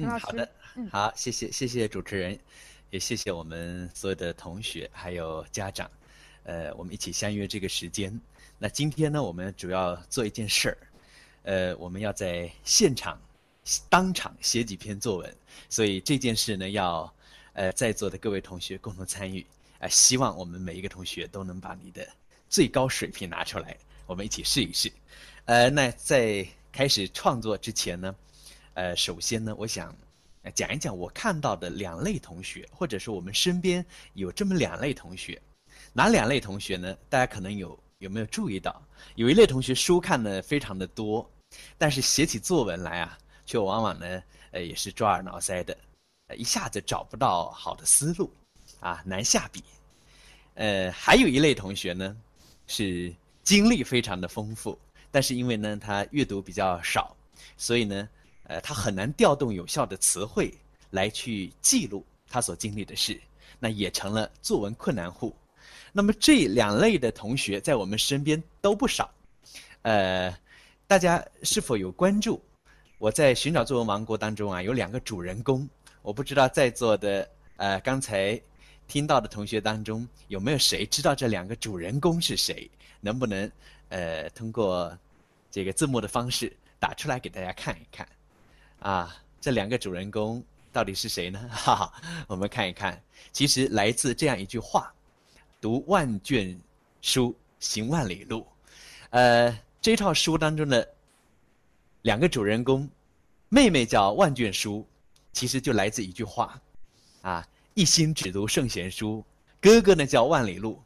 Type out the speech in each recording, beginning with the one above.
陈老师。好的，好，谢谢谢谢主持人，也谢谢我们所有的同学还有家长，呃，我们一起相约这个时间。那今天呢，我们主要做一件事儿，呃，我们要在现场当场写几篇作文，所以这件事呢，要呃在座的各位同学共同参与，啊，希望我们每一个同学都能把你的最高水平拿出来，我们一起试一试。呃，那在开始创作之前呢，呃，首先呢，我想讲一讲我看到的两类同学，或者说我们身边有这么两类同学，哪两类同学呢？大家可能有有没有注意到，有一类同学书看的非常的多，但是写起作文来啊，却往往呢，呃，也是抓耳挠腮的，一下子找不到好的思路，啊，难下笔。呃，还有一类同学呢，是经历非常的丰富。但是因为呢，他阅读比较少，所以呢，呃，他很难调动有效的词汇来去记录他所经历的事，那也成了作文困难户。那么这两类的同学在我们身边都不少，呃，大家是否有关注？我在寻找作文王国当中啊，有两个主人公，我不知道在座的呃刚才听到的同学当中有没有谁知道这两个主人公是谁？能不能？呃，通过这个字幕的方式打出来给大家看一看，啊，这两个主人公到底是谁呢？哈哈，我们看一看，其实来自这样一句话：“读万卷书，行万里路。”呃，这套书当中的两个主人公，妹妹叫万卷书，其实就来自一句话，啊，一心只读圣贤书；哥哥呢叫万里路。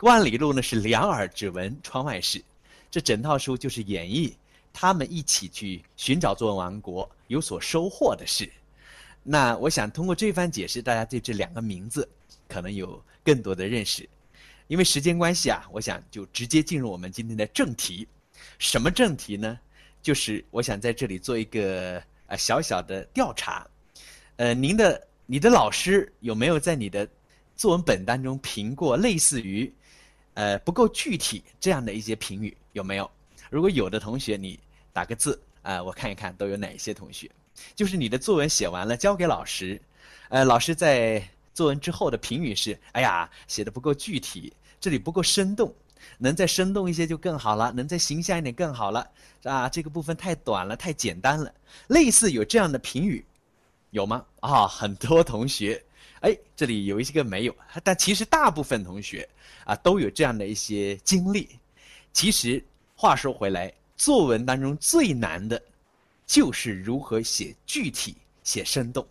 万里路呢是两耳只闻窗外事，这整套书就是演绎他们一起去寻找作文王国有所收获的事。那我想通过这番解释，大家对这两个名字可能有更多的认识。因为时间关系啊，我想就直接进入我们今天的正题。什么正题呢？就是我想在这里做一个呃小小的调查。呃，您的你的老师有没有在你的作文本当中评过类似于？呃，不够具体这样的一些评语有没有？如果有的同学，你打个字啊，我看一看都有哪些同学。就是你的作文写完了交给老师，呃，老师在作文之后的评语是：哎呀，写的不够具体，这里不够生动，能再生动一些就更好了，能再形象一点更好了，啊，这个部分太短了，太简单了。类似有这样的评语，有吗？啊，很多同学。哎，这里有一些个没有，但其实大部分同学啊都有这样的一些经历。其实话说回来，作文当中最难的，就是如何写具体、写生动。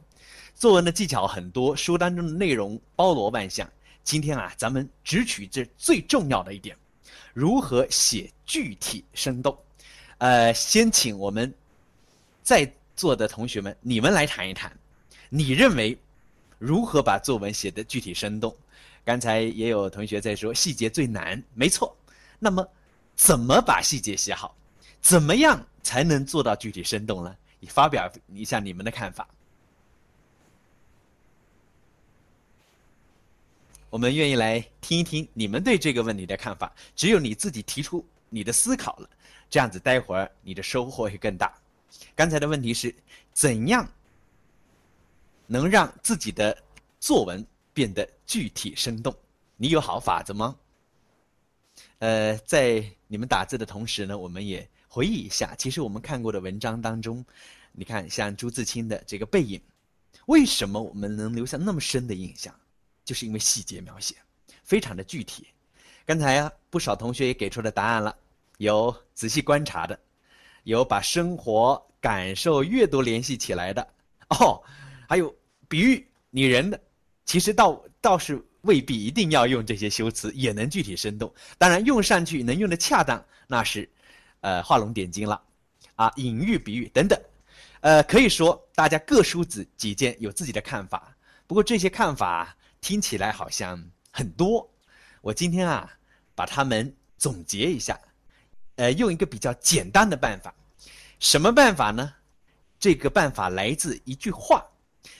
作文的技巧很多，书当中的内容包罗万象。今天啊，咱们只取这最重要的一点：如何写具体生动。呃，先请我们在座的同学们，你们来谈一谈，你认为？如何把作文写得具体生动？刚才也有同学在说细节最难，没错。那么，怎么把细节写好？怎么样才能做到具体生动呢？你发表一下你们的看法。我们愿意来听一听你们对这个问题的看法。只有你自己提出你的思考了，这样子待会儿你的收获会更大。刚才的问题是怎样？能让自己的作文变得具体生动，你有好法子吗？呃，在你们打字的同时呢，我们也回忆一下，其实我们看过的文章当中，你看像朱自清的这个背影，为什么我们能留下那么深的印象？就是因为细节描写非常的具体。刚才啊，不少同学也给出了答案了，有仔细观察的，有把生活感受、阅读联系起来的，哦。还有比喻拟人的，其实倒倒是未必一定要用这些修辞，也能具体生动。当然用上去能用的恰当，那是，呃，画龙点睛了，啊，隐喻、比喻等等，呃，可以说大家各抒己己见，有自己的看法。不过这些看法听起来好像很多，我今天啊把它们总结一下，呃，用一个比较简单的办法，什么办法呢？这个办法来自一句话。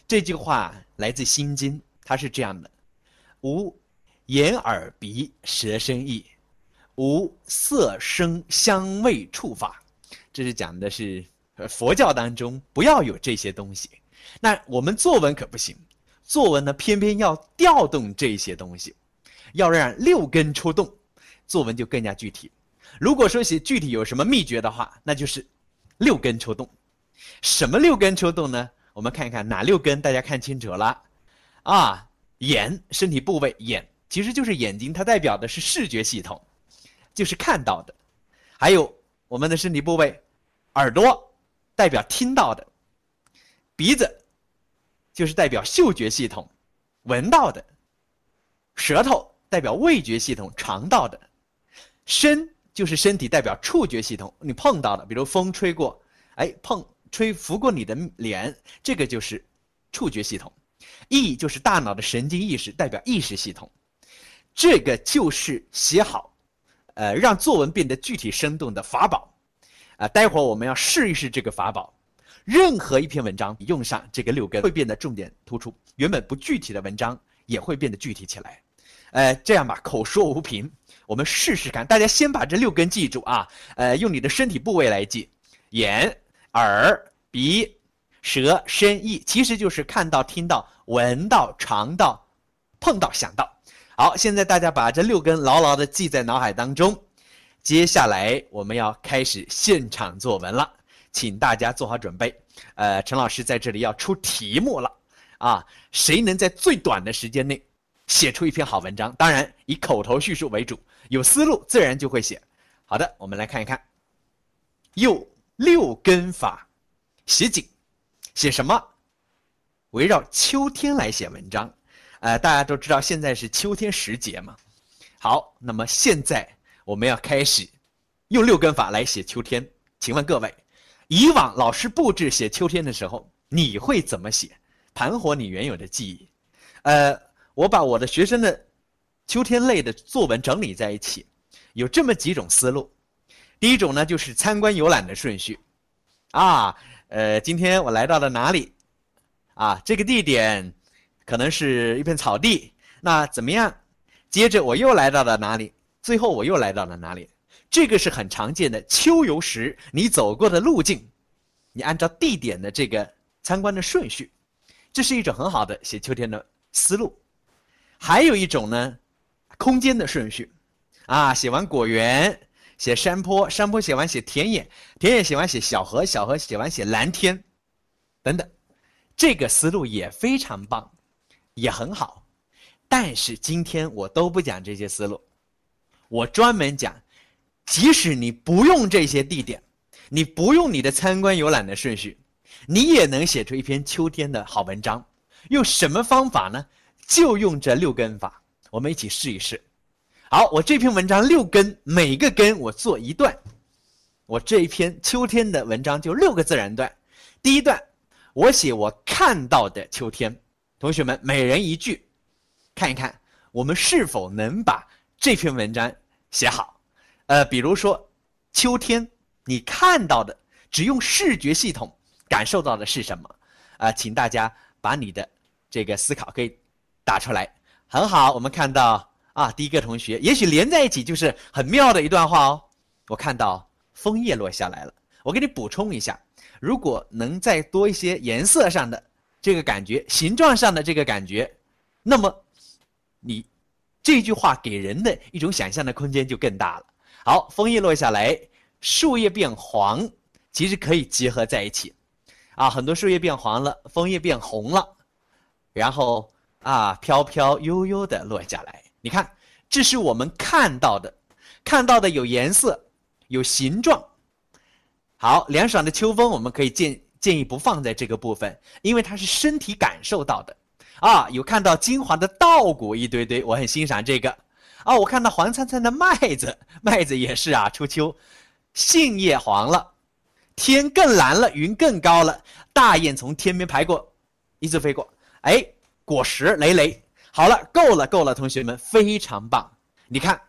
这句话来自《心经》，它是这样的：无眼耳鼻舌身意，无色声香味触法。这是讲的是佛教当中不要有这些东西，那我们作文可不行，作文呢偏偏要调动这些东西，要让六根出动，作文就更加具体。如果说写具体有什么秘诀的话，那就是六根出动。什么六根出动呢？我们看一看哪六根，大家看清楚了啊？眼，身体部位，眼其实就是眼睛，它代表的是视觉系统，就是看到的。还有我们的身体部位，耳朵代表听到的，鼻子就是代表嗅觉系统，闻到的；舌头代表味觉系统，尝到的；身就是身体代表触觉系统，你碰到的，比如风吹过，哎，碰。吹拂过你的脸，这个就是触觉系统；意就是大脑的神经意识，代表意识系统。这个就是写好，呃，让作文变得具体生动的法宝。啊，待会儿我们要试一试这个法宝。任何一篇文章用上这个六根，会变得重点突出；原本不具体的文章也会变得具体起来。呃，这样吧，口说无凭，我们试试看。大家先把这六根记住啊，呃，用你的身体部位来记，眼。耳、鼻、舌、身、意，其实就是看到、听到、闻到、尝到、碰到、想到。好，现在大家把这六根牢牢的记在脑海当中。接下来我们要开始现场作文了，请大家做好准备。呃，陈老师在这里要出题目了啊！谁能在最短的时间内写出一篇好文章？当然以口头叙述为主，有思路自然就会写。好的，我们来看一看，用。六根法，写景，写什么？围绕秋天来写文章。呃，大家都知道现在是秋天时节嘛。好，那么现在我们要开始用六根法来写秋天。请问各位，以往老师布置写秋天的时候，你会怎么写？盘活你原有的记忆。呃，我把我的学生的秋天类的作文整理在一起，有这么几种思路。第一种呢，就是参观游览的顺序，啊，呃，今天我来到了哪里？啊，这个地点可能是一片草地，那怎么样？接着我又来到了哪里？最后我又来到了哪里？这个是很常见的秋游时你走过的路径，你按照地点的这个参观的顺序，这是一种很好的写秋天的思路。还有一种呢，空间的顺序，啊，写完果园。写山坡，山坡写完写田野，田野写完写小河，小河写完写蓝天，等等，这个思路也非常棒，也很好。但是今天我都不讲这些思路，我专门讲，即使你不用这些地点，你不用你的参观游览的顺序，你也能写出一篇秋天的好文章。用什么方法呢？就用这六根法，我们一起试一试。好，我这篇文章六根，每个根我做一段。我这一篇秋天的文章就六个自然段。第一段，我写我看到的秋天。同学们每人一句，看一看我们是否能把这篇文章写好。呃，比如说秋天，你看到的只用视觉系统感受到的是什么？啊，请大家把你的这个思考可以打出来。很好，我们看到。啊，第一个同学，也许连在一起就是很妙的一段话哦。我看到枫叶落下来了，我给你补充一下，如果能再多一些颜色上的这个感觉，形状上的这个感觉，那么你这句话给人的一种想象的空间就更大了。好，枫叶落下来，树叶变黄，其实可以结合在一起。啊，很多树叶变黄了，枫叶变红了，然后啊，飘飘悠悠的落下来。你看，这是我们看到的，看到的有颜色，有形状。好，凉爽的秋风，我们可以建建议不放在这个部分，因为它是身体感受到的。啊，有看到金黄的稻谷一堆堆，我很欣赏这个。啊，我看到黄灿灿的麦子，麦子也是啊，初秋，杏叶黄了，天更蓝了，云更高了，大雁从天边排过，一直飞过，哎，果实累累。好了，够了，够了，同学们，非常棒。你看，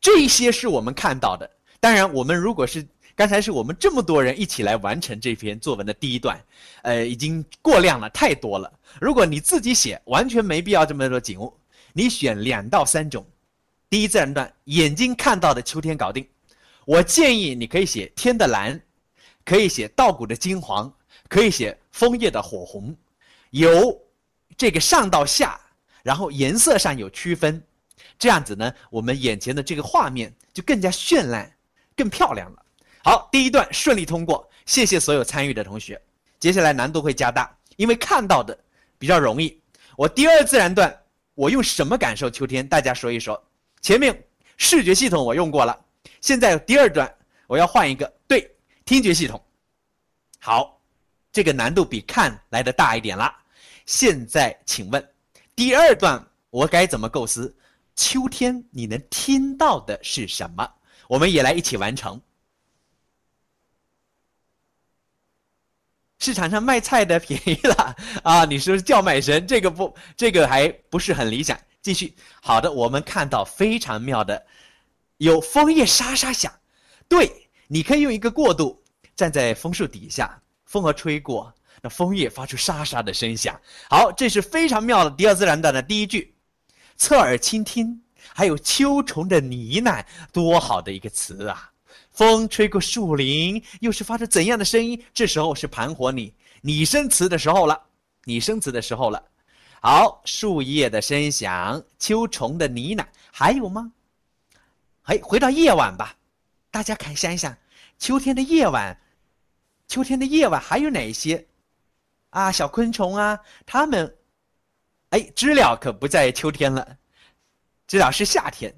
这些是我们看到的。当然，我们如果是刚才是我们这么多人一起来完成这篇作文的第一段，呃，已经过量了，太多了。如果你自己写，完全没必要这么多景物。你选两到三种。第一自然段，眼睛看到的秋天搞定。我建议你可以写天的蓝，可以写稻谷的金黄，可以写枫叶的火红，由这个上到下，然后颜色上有区分，这样子呢，我们眼前的这个画面就更加绚烂、更漂亮了。好，第一段顺利通过，谢谢所有参与的同学。接下来难度会加大，因为看到的比较容易。我第二自然段，我用什么感受秋天？大家说一说。前面视觉系统我用过了，现在第二段我要换一个，对，听觉系统。好，这个难度比看来的大一点了。现在请问，第二段我该怎么构思？秋天你能听到的是什么？我们也来一起完成。市场上卖菜的便宜了 啊！你说叫卖声，这个不，这个还不是很理想。继续，好的，我们看到非常妙的，有枫叶沙沙响。对，你可以用一个过渡，站在枫树底下，风儿吹过，那枫叶发出沙沙的声响。好，这是非常妙的第二自然段的第一句，侧耳倾听，还有秋虫的呢喃，多好的一个词啊！风吹过树林，又是发出怎样的声音？这时候是盘活你拟声词的时候了，拟声词的时候了。好，树叶的声响，秋虫的呢喃，还有吗？哎，回到夜晚吧，大家看想一想，秋天的夜晚，秋天的夜晚还有哪些？啊，小昆虫啊，它们，哎，知了可不在秋天了，知了是夏天，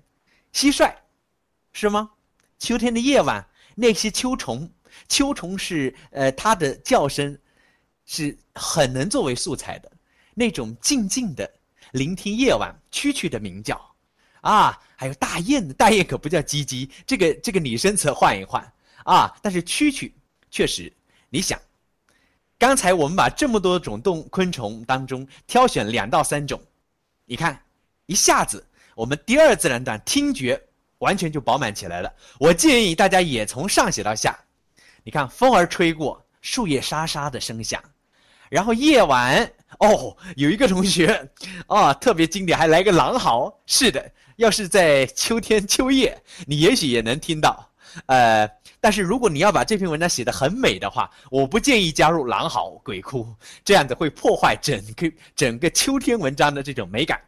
蟋蟀，是吗？秋天的夜晚，那些秋虫，秋虫是呃，它的叫声是很能作为素材的，那种静静的聆听夜晚蛐蛐的鸣叫，啊，还有大雁，大雁可不叫唧唧，这个这个拟声词换一换啊，但是蛐蛐确实，你想，刚才我们把这么多种动昆虫当中挑选两到三种，你看一下子我们第二自然段听觉。完全就饱满起来了。我建议大家也从上写到下，你看风儿吹过，树叶沙沙的声响，然后夜晚哦，有一个同学 啊特别经典，还来个狼嚎。是的，要是在秋天秋夜，你也许也能听到。呃，但是如果你要把这篇文章写得很美的话，我不建议加入狼嚎、鬼哭，这样子会破坏整个整个秋天文章的这种美感。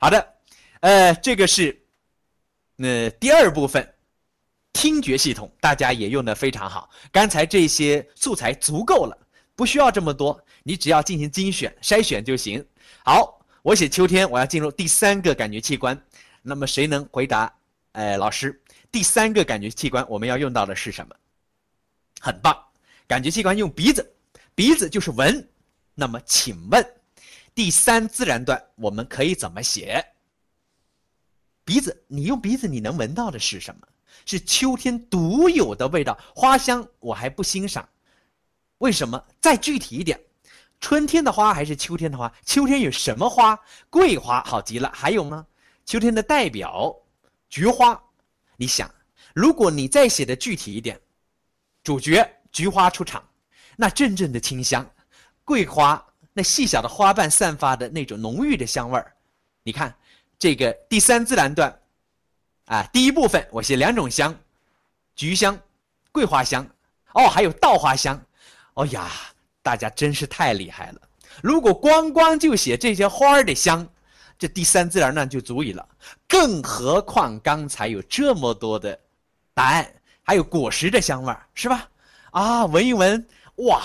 好的，呃，这个是。那第二部分，听觉系统大家也用的非常好。刚才这些素材足够了，不需要这么多，你只要进行精选筛选就行。好，我写秋天，我要进入第三个感觉器官。那么谁能回答？哎，老师，第三个感觉器官我们要用到的是什么？很棒，感觉器官用鼻子，鼻子就是闻。那么请问，第三自然段我们可以怎么写？鼻子，你用鼻子你能闻到的是什么？是秋天独有的味道，花香我还不欣赏。为什么？再具体一点，春天的花还是秋天的花？秋天有什么花？桂花好极了。还有吗？秋天的代表，菊花。你想，如果你再写的具体一点，主角菊花出场，那阵阵的清香，桂花那细小的花瓣散发的那种浓郁的香味儿，你看。这个第三自然段，啊，第一部分我写两种香，菊香、桂花香，哦，还有稻花香，哦呀，大家真是太厉害了！如果光光就写这些花儿的香，这第三自然段就足以了。更何况刚才有这么多的答案，还有果实的香味儿，是吧？啊，闻一闻，哇，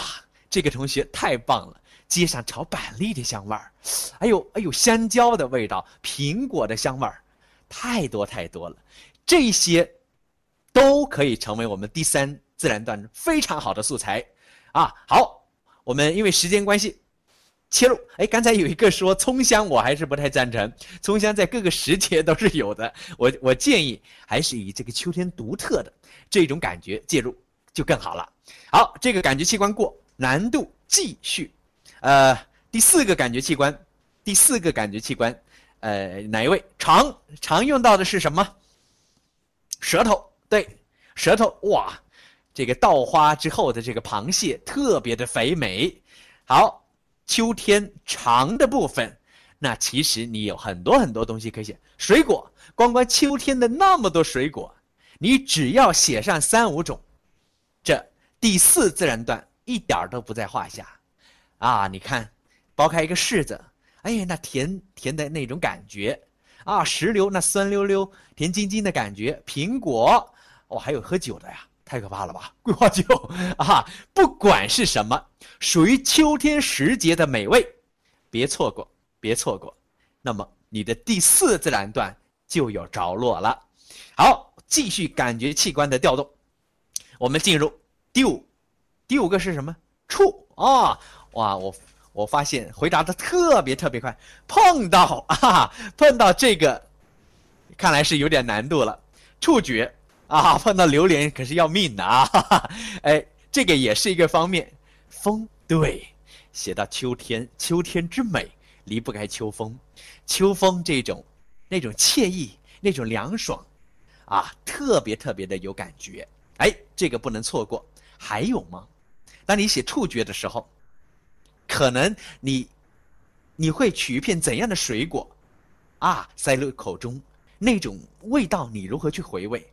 这个同学太棒了。街上炒板栗的香味儿，哎呦哎呦，香蕉的味道，苹果的香味儿，太多太多了。这些都可以成为我们第三自然段非常好的素材啊。好，我们因为时间关系切入。哎，刚才有一个说葱香，我还是不太赞成。葱香在各个时节都是有的，我我建议还是以这个秋天独特的这种感觉介入就更好了。好，这个感觉器官过，难度继续。呃，第四个感觉器官，第四个感觉器官，呃，哪一位？常常用到的是什么？舌头，对，舌头。哇，这个稻花之后的这个螃蟹特别的肥美。好，秋天长的部分，那其实你有很多很多东西可以写。水果，光光秋天的那么多水果，你只要写上三五种，这第四自然段。一点儿都不在话下。啊，你看，剥开一个柿子，哎呀，那甜甜的那种感觉，啊，石榴那酸溜溜、甜津津的感觉，苹果，哦，还有喝酒的呀，太可怕了吧？桂花酒啊，不管是什么，属于秋天时节的美味，别错过，别错过。那么你的第四自然段就有着落了。好，继续感觉器官的调动，我们进入第五，第五个是什么？触啊。哇，我我发现回答的特别特别快，碰到啊，碰到这个，看来是有点难度了。触觉啊，碰到榴莲可是要命的啊！哈哈，哎，这个也是一个方面。风对，写到秋天，秋天之美离不开秋风，秋风这种那种惬意，那种凉爽，啊，特别特别的有感觉。哎，这个不能错过。还有吗？当你写触觉的时候。可能你，你会取一片怎样的水果，啊，塞入口中，那种味道你如何去回味？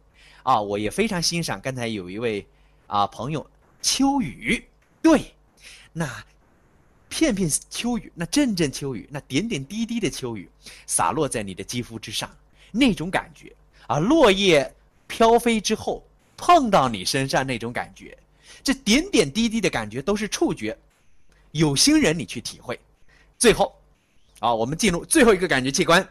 啊，我也非常欣赏刚才有一位啊朋友秋雨，对，那片片秋雨，那阵阵秋雨，那点点滴滴的秋雨洒落在你的肌肤之上，那种感觉啊，落叶飘飞之后碰到你身上那种感觉，这点点滴滴的感觉都是触觉。有心人，你去体会。最后，啊，我们进入最后一个感觉器官，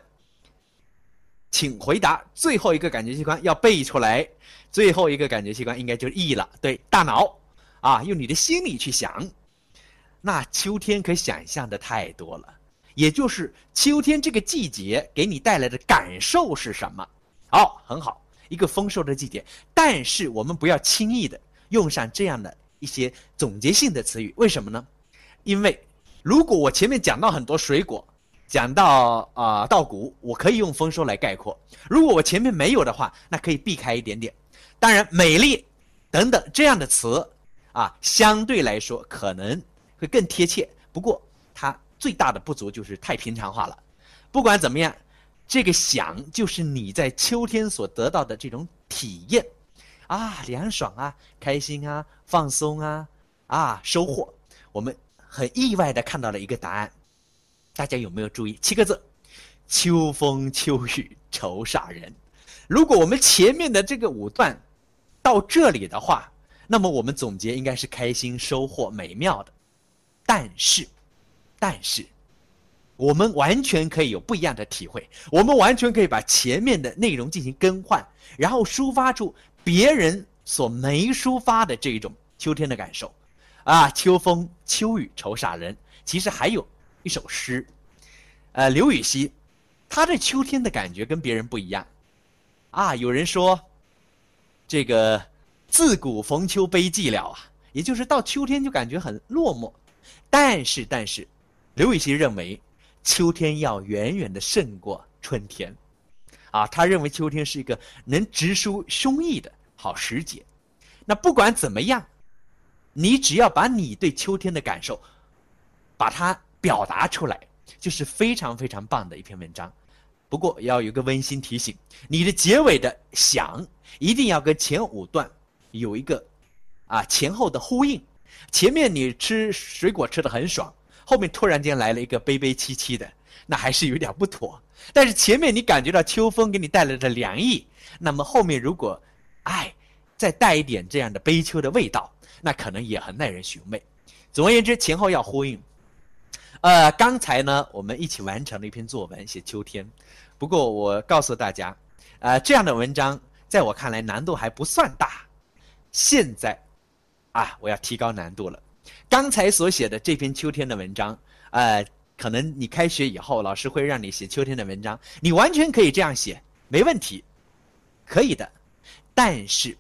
请回答最后一个感觉器官要背出来。最后一个感觉器官应该就是意了，对，大脑啊，用你的心里去想。那秋天可想象的太多了，也就是秋天这个季节给你带来的感受是什么？好，很好，一个丰收的季节。但是我们不要轻易的用上这样的一些总结性的词语，为什么呢？因为，如果我前面讲到很多水果，讲到啊稻谷，我可以用丰收来概括；如果我前面没有的话，那可以避开一点点。当然，美丽等等这样的词啊，相对来说可能会更贴切。不过，它最大的不足就是太平常化了。不管怎么样，这个想就是你在秋天所得到的这种体验啊，凉爽啊，开心啊，放松啊，啊，收获。我们。很意外的看到了一个答案，大家有没有注意？七个字：秋风秋雨愁煞人。如果我们前面的这个五段到这里的话，那么我们总结应该是开心、收获、美妙的。但是，但是，我们完全可以有不一样的体会。我们完全可以把前面的内容进行更换，然后抒发出别人所没抒发的这种秋天的感受。啊，秋风秋雨愁煞人。其实还有一首诗，呃，刘禹锡，他对秋天的感觉跟别人不一样。啊，有人说，这个自古逢秋悲寂寥啊，也就是到秋天就感觉很落寞。但是，但是，刘禹锡认为秋天要远远的胜过春天。啊，他认为秋天是一个能直抒胸臆的好时节。那不管怎么样。你只要把你对秋天的感受，把它表达出来，就是非常非常棒的一篇文章。不过要有个温馨提醒：你的结尾的想一定要跟前五段有一个啊前后的呼应。前面你吃水果吃的很爽，后面突然间来了一个悲悲戚戚的，那还是有点不妥。但是前面你感觉到秋风给你带来的凉意，那么后面如果，哎，再带一点这样的悲秋的味道。那可能也很耐人寻味。总而言之，前后要呼应。呃，刚才呢，我们一起完成了一篇作文，写秋天。不过我告诉大家，呃，这样的文章在我看来难度还不算大。现在，啊，我要提高难度了。刚才所写的这篇秋天的文章，呃，可能你开学以后，老师会让你写秋天的文章，你完全可以这样写，没问题，可以的。但是。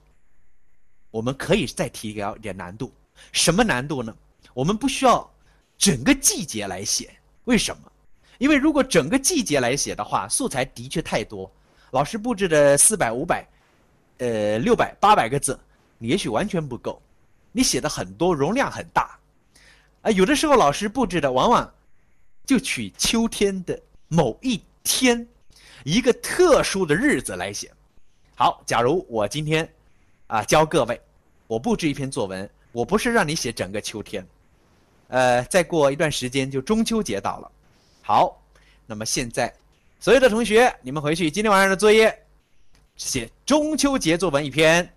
我们可以再提高一点难度，什么难度呢？我们不需要整个季节来写，为什么？因为如果整个季节来写的话，素材的确太多。老师布置的四百、五百、呃六百、八百个字，你也许完全不够。你写的很多，容量很大，啊，有的时候老师布置的往往就取秋天的某一天，一个特殊的日子来写。好，假如我今天。啊，教各位，我布置一篇作文，我不是让你写整个秋天，呃，再过一段时间就中秋节到了。好，那么现在所有的同学，你们回去今天晚上的作业写中秋节作文一篇。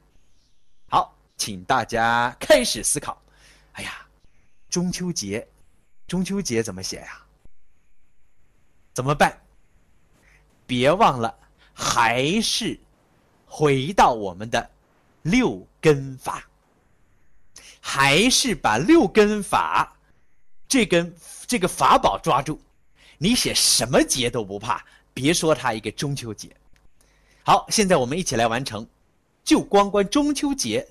好，请大家开始思考。哎呀，中秋节，中秋节怎么写呀？怎么办？别忘了，还是回到我们的六根法，还是把六根法这根这个法宝抓住。你写什么节都不怕，别说它一个中秋节。好，现在我们一起来完成，就光关中秋节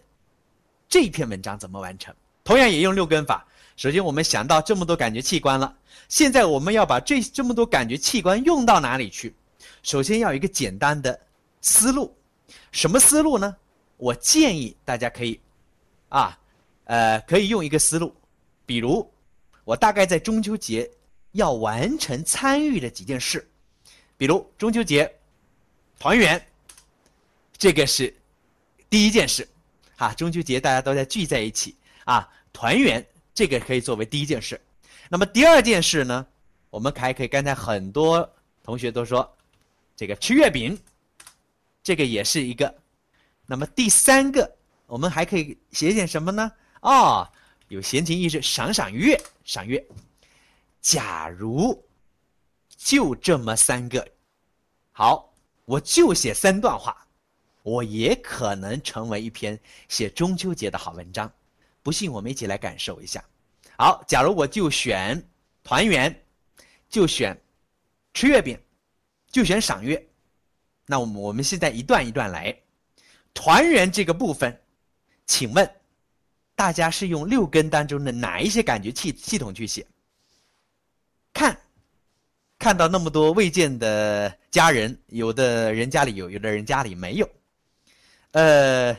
这篇文章怎么完成？同样也用六根法。首先，我们想到这么多感觉器官了，现在我们要把这这么多感觉器官用到哪里去？首先要有一个简单的思路，什么思路呢？我建议大家可以，啊，呃，可以用一个思路，比如我大概在中秋节要完成参与的几件事，比如中秋节团圆，这个是第一件事，啊，中秋节大家都在聚在一起啊，团圆这个可以作为第一件事。那么第二件事呢，我们还可以刚才很多同学都说。这个吃月饼，这个也是一个。那么第三个，我们还可以写点什么呢？哦，有闲情逸致，赏赏月，赏月。假如就这么三个，好，我就写三段话，我也可能成为一篇写中秋节的好文章。不信，我们一起来感受一下。好，假如我就选团圆，就选吃月饼。就选赏月，那我们我们现在一段一段来，团圆这个部分，请问大家是用六根当中的哪一些感觉系系统去写？看，看到那么多未见的家人，有的人家里有，有的人家里没有，呃，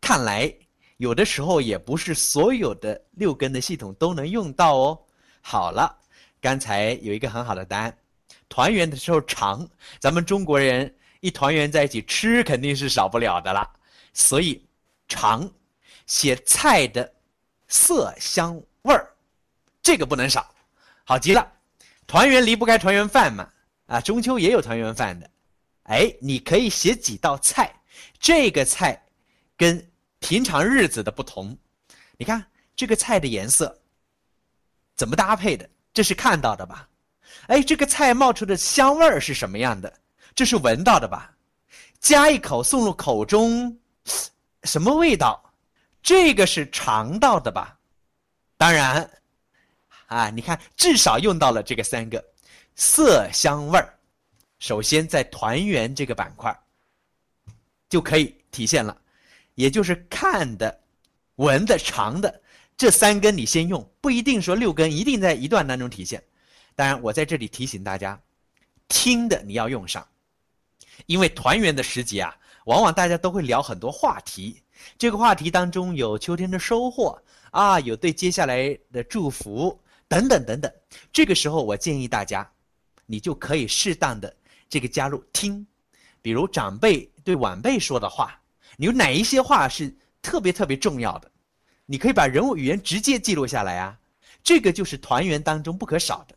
看来有的时候也不是所有的六根的系统都能用到哦。好了，刚才有一个很好的答案。团圆的时候长，咱们中国人一团圆在一起吃肯定是少不了的了，所以尝写菜的色香味儿，这个不能少。好极了，团圆离不开团圆饭嘛，啊，中秋也有团圆饭的，哎，你可以写几道菜，这个菜跟平常日子的不同，你看这个菜的颜色怎么搭配的，这是看到的吧？哎，这个菜冒出的香味儿是什么样的？这是闻到的吧？夹一口送入口中，什么味道？这个是尝到的吧？当然，啊，你看，至少用到了这个三个色香味儿。首先在团圆这个板块就可以体现了，也就是看的、闻的、尝的这三根，你先用，不一定说六根一定在一段当中体现。当然，我在这里提醒大家，听的你要用上，因为团圆的时节啊，往往大家都会聊很多话题，这个话题当中有秋天的收获啊，有对接下来的祝福等等等等。这个时候，我建议大家，你就可以适当的这个加入听，比如长辈对晚辈说的话，你有哪一些话是特别特别重要的，你可以把人物语言直接记录下来啊，这个就是团圆当中不可少的。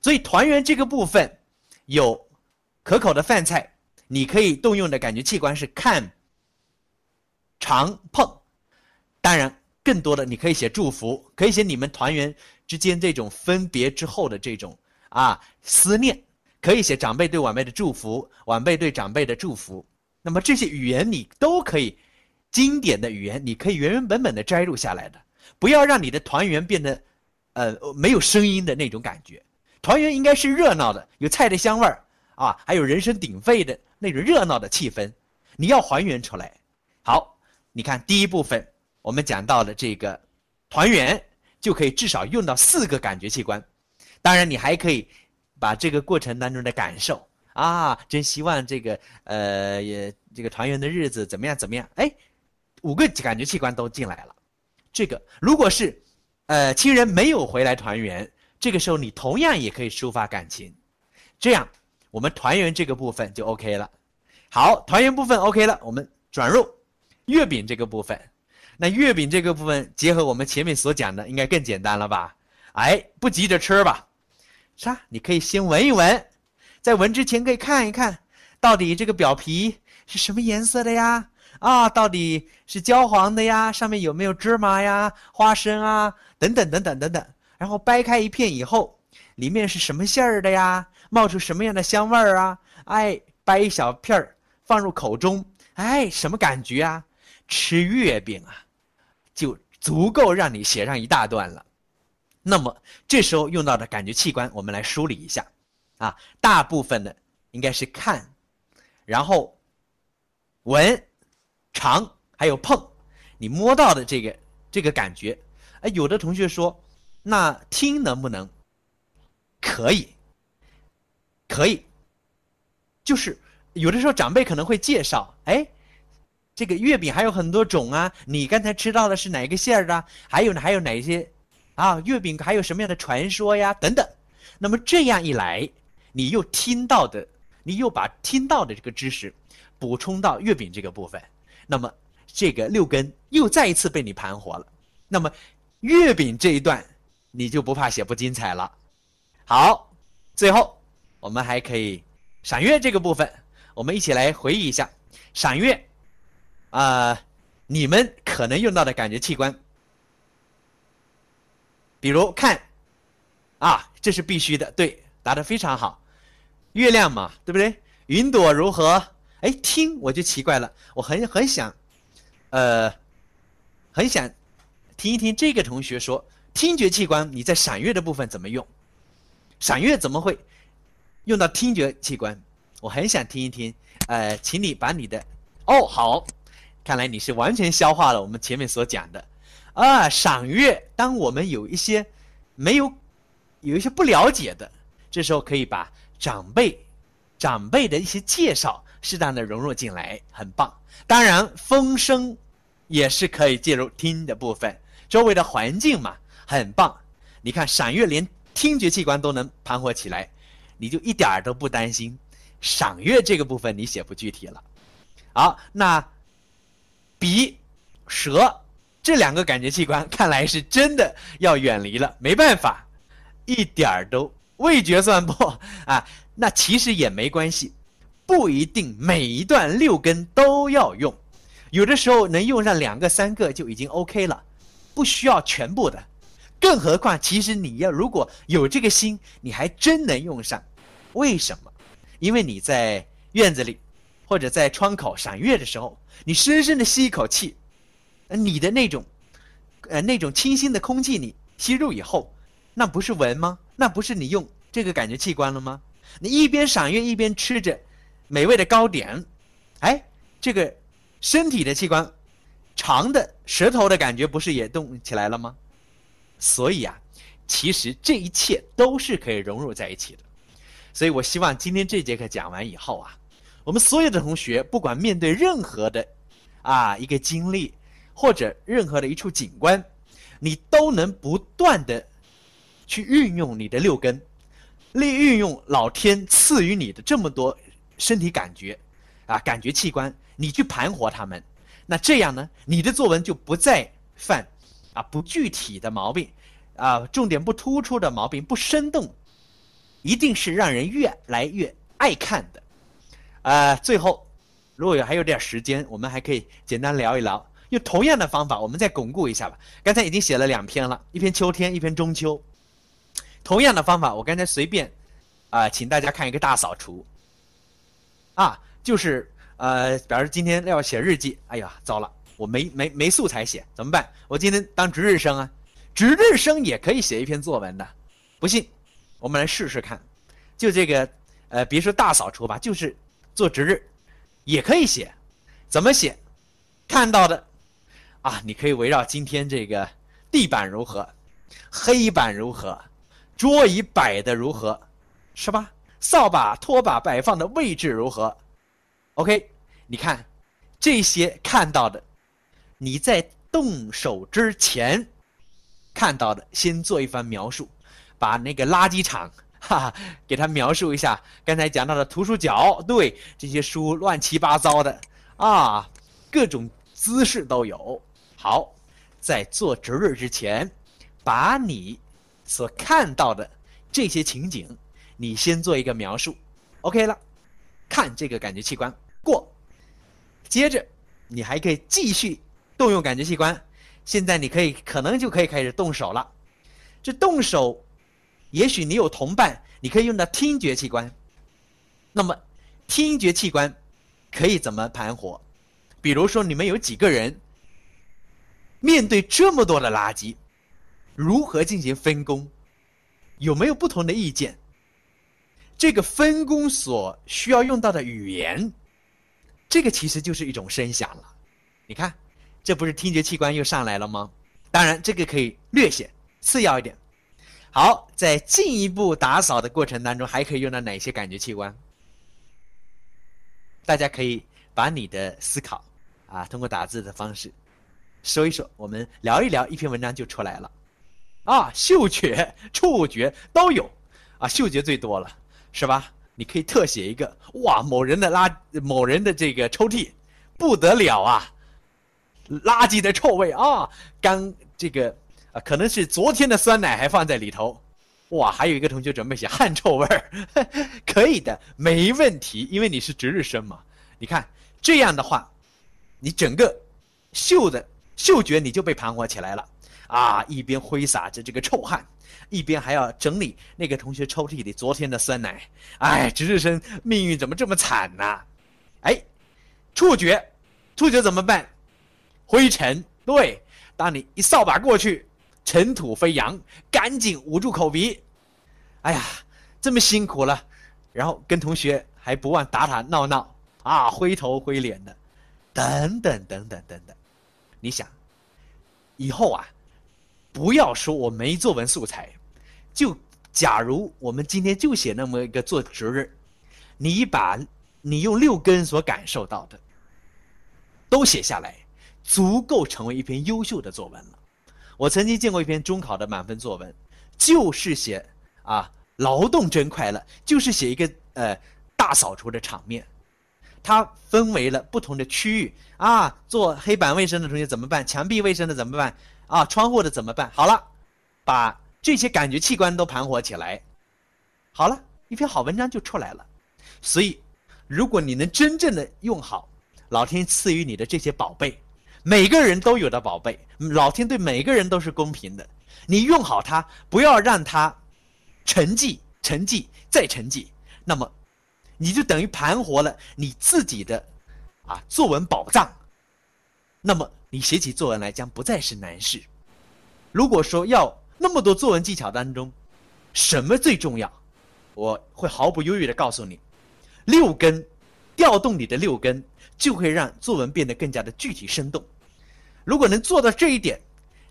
所以团圆这个部分，有可口的饭菜，你可以动用的感觉器官是看、尝、碰。当然，更多的你可以写祝福，可以写你们团员之间这种分别之后的这种啊思念，可以写长辈对晚辈的祝福，晚辈对长辈的祝福。那么这些语言你都可以，经典的语言你可以原原本本的摘录下来的，不要让你的团员变得，呃，没有声音的那种感觉。团圆应该是热闹的，有菜的香味儿啊，还有人声鼎沸的那种热闹的气氛，你要还原出来。好，你看第一部分我们讲到了这个团圆，就可以至少用到四个感觉器官。当然，你还可以把这个过程当中的感受啊，真希望这个呃也这个团圆的日子怎么样怎么样？哎，五个感觉器官都进来了。这个如果是呃亲人没有回来团圆。这个时候，你同样也可以抒发感情，这样我们团圆这个部分就 OK 了。好，团圆部分 OK 了，我们转入月饼这个部分。那月饼这个部分，结合我们前面所讲的，应该更简单了吧？哎，不急着吃吧？啥？你可以先闻一闻，在闻之前可以看一看，到底这个表皮是什么颜色的呀？啊，到底是焦黄的呀？上面有没有芝麻呀、花生啊？等等等等等等。然后掰开一片以后，里面是什么馅儿的呀？冒出什么样的香味儿啊？哎，掰一小片儿放入口中，哎，什么感觉啊？吃月饼啊！就足够让你写上一大段了。那么这时候用到的感觉器官，我们来梳理一下。啊，大部分的应该是看，然后闻、尝，还有碰。你摸到的这个这个感觉，哎，有的同学说，那听能不能？可以，可以。就是有的时候长辈可能会介绍，哎。这个月饼还有很多种啊！你刚才吃到的是哪个馅儿的？还有呢？还有哪些？啊，月饼还有什么样的传说呀？等等。那么这样一来，你又听到的，你又把听到的这个知识补充到月饼这个部分，那么这个六根又再一次被你盘活了。那么月饼这一段你就不怕写不精彩了。好，最后我们还可以赏月这个部分，我们一起来回忆一下赏月。啊，你们可能用到的感觉器官，比如看，啊，这是必须的。对，答的非常好。月亮嘛，对不对？云朵如何？哎，听我就奇怪了，我很很想，呃，很想听一听这个同学说，听觉器官你在赏月的部分怎么用？赏月怎么会用到听觉器官？我很想听一听。呃，请你把你的，哦，好。看来你是完全消化了我们前面所讲的，啊，赏月。当我们有一些没有有一些不了解的，这时候可以把长辈长辈的一些介绍适当的融入进来，很棒。当然，风声也是可以介入听的部分，周围的环境嘛，很棒。你看赏月连听觉器官都能盘活起来，你就一点儿都不担心赏月这个部分你写不具体了。好，那。鼻、舌这两个感觉器官，看来是真的要远离了。没办法，一点儿都味觉算破 啊。那其实也没关系，不一定每一段六根都要用，有的时候能用上两个、三个就已经 OK 了，不需要全部的。更何况，其实你要如果有这个心，你还真能用上。为什么？因为你在院子里。或者在窗口赏月的时候，你深深的吸一口气，你的那种，呃，那种清新的空气你吸入以后，那不是闻吗？那不是你用这个感觉器官了吗？你一边赏月一边吃着美味的糕点，哎，这个身体的器官，长的舌头的感觉不是也动起来了吗？所以啊，其实这一切都是可以融入在一起的。所以我希望今天这节课讲完以后啊。我们所有的同学，不管面对任何的，啊一个经历，或者任何的一处景观，你都能不断的去运用你的六根，利运用老天赐予你的这么多身体感觉，啊感觉器官，你去盘活它们，那这样呢，你的作文就不再犯啊不具体的毛病，啊重点不突出的毛病，不生动，一定是让人越来越爱看的。呃，最后，如果有还有点时间，我们还可以简单聊一聊，用同样的方法，我们再巩固一下吧。刚才已经写了两篇了，一篇秋天，一篇中秋。同样的方法，我刚才随便，啊，请大家看一个大扫除。啊，就是呃，表示今天要写日记。哎呀，糟了，我没没没素材写，怎么办？我今天当值日生啊，值日生也可以写一篇作文的。不信，我们来试试看。就这个，呃，别说大扫除吧，就是。做值日，也可以写，怎么写？看到的，啊，你可以围绕今天这个地板如何，黑板如何，桌椅摆的如何，是吧？扫把、拖把摆放的位置如何？OK，你看这些看到的，你在动手之前看到的，先做一番描述，把那个垃圾场。哈哈，给他描述一下刚才讲到的图书角，对这些书乱七八糟的啊，各种姿势都有。好，在做值日之前，把你所看到的这些情景，你先做一个描述，OK 了。看这个感觉器官过，接着你还可以继续动用感觉器官。现在你可以可能就可以开始动手了。这动手，也许你有同伴，你可以用到听觉器官。那么，听觉器官可以怎么盘活？比如说，你们有几个人面对这么多的垃圾，如何进行分工？有没有不同的意见？这个分工所需要用到的语言，这个其实就是一种声响了。你看，这不是听觉器官又上来了吗？当然，这个可以略显次要一点。好，在进一步打扫的过程当中，还可以用到哪些感觉器官？大家可以把你的思考啊，通过打字的方式说一说，我们聊一聊，一篇文章就出来了。啊，嗅觉、触觉都有啊，嗅觉最多了。是吧？你可以特写一个哇，某人的垃，某人的这个抽屉，不得了啊，垃圾的臭味啊，刚这个啊，可能是昨天的酸奶还放在里头，哇，还有一个同学准备写汗臭味儿，可以的，没问题，因为你是值日生嘛。你看这样的话，你整个嗅的嗅觉你就被盘活起来了啊，一边挥洒着这个臭汗。一边还要整理那个同学抽屉里昨天的酸奶，哎，值日生命运怎么这么惨呢？哎，触觉，触觉怎么办？灰尘，对，当你一扫把过去，尘土飞扬，赶紧捂住口鼻。哎呀，这么辛苦了，然后跟同学还不忘打打闹闹啊，灰头灰脸的，等等等等等等，你想，以后啊。不要说我没作文素材，就假如我们今天就写那么一个做值日，你把你用六根所感受到的都写下来，足够成为一篇优秀的作文了。我曾经见过一篇中考的满分作文，就是写啊劳动真快乐，就是写一个呃大扫除的场面，它分为了不同的区域啊，做黑板卫生的同学怎么办？墙壁卫生的怎么办？啊，窗户的怎么办？好了，把这些感觉器官都盘活起来，好了，一篇好文章就出来了。所以，如果你能真正的用好老天赐予你的这些宝贝，每个人都有的宝贝，老天对每个人都是公平的。你用好它，不要让它沉寂、沉寂再沉寂，那么你就等于盘活了你自己的啊作文宝藏。那么。你写起作文来将不再是难事。如果说要那么多作文技巧当中，什么最重要？我会毫不犹豫的告诉你，六根，调动你的六根，就会让作文变得更加的具体生动。如果能做到这一点，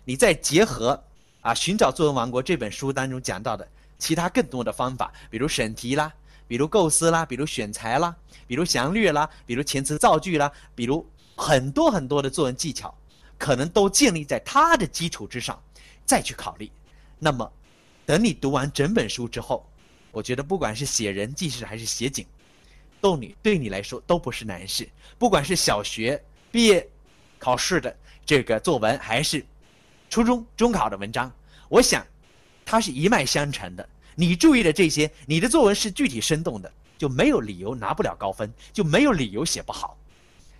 你再结合啊《寻找作文王国》这本书当中讲到的其他更多的方法，比如审题啦，比如构思啦，比如选材啦，比如详略啦，比如遣词造句啦，比如。很多很多的作文技巧，可能都建立在他的基础之上，再去考虑。那么，等你读完整本书之后，我觉得不管是写人记事还是写景，都你对你来说都不是难事。不管是小学毕业考试的这个作文，还是初中中考的文章，我想它是一脉相承的。你注意的这些，你的作文是具体生动的，就没有理由拿不了高分，就没有理由写不好。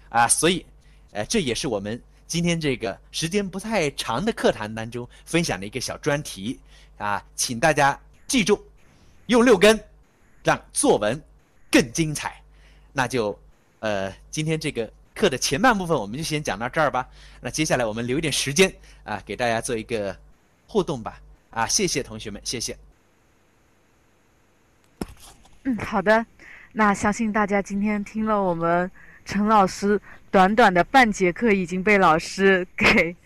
啊，所以，呃，这也是我们今天这个时间不太长的课堂当中分享的一个小专题啊，请大家记住，用六根让作文更精彩。那就，呃，今天这个课的前半部分我们就先讲到这儿吧。那接下来我们留一点时间啊，给大家做一个互动吧。啊，谢谢同学们，谢谢。嗯，好的。那相信大家今天听了我们。陈老师短短的半节课已经被老师给，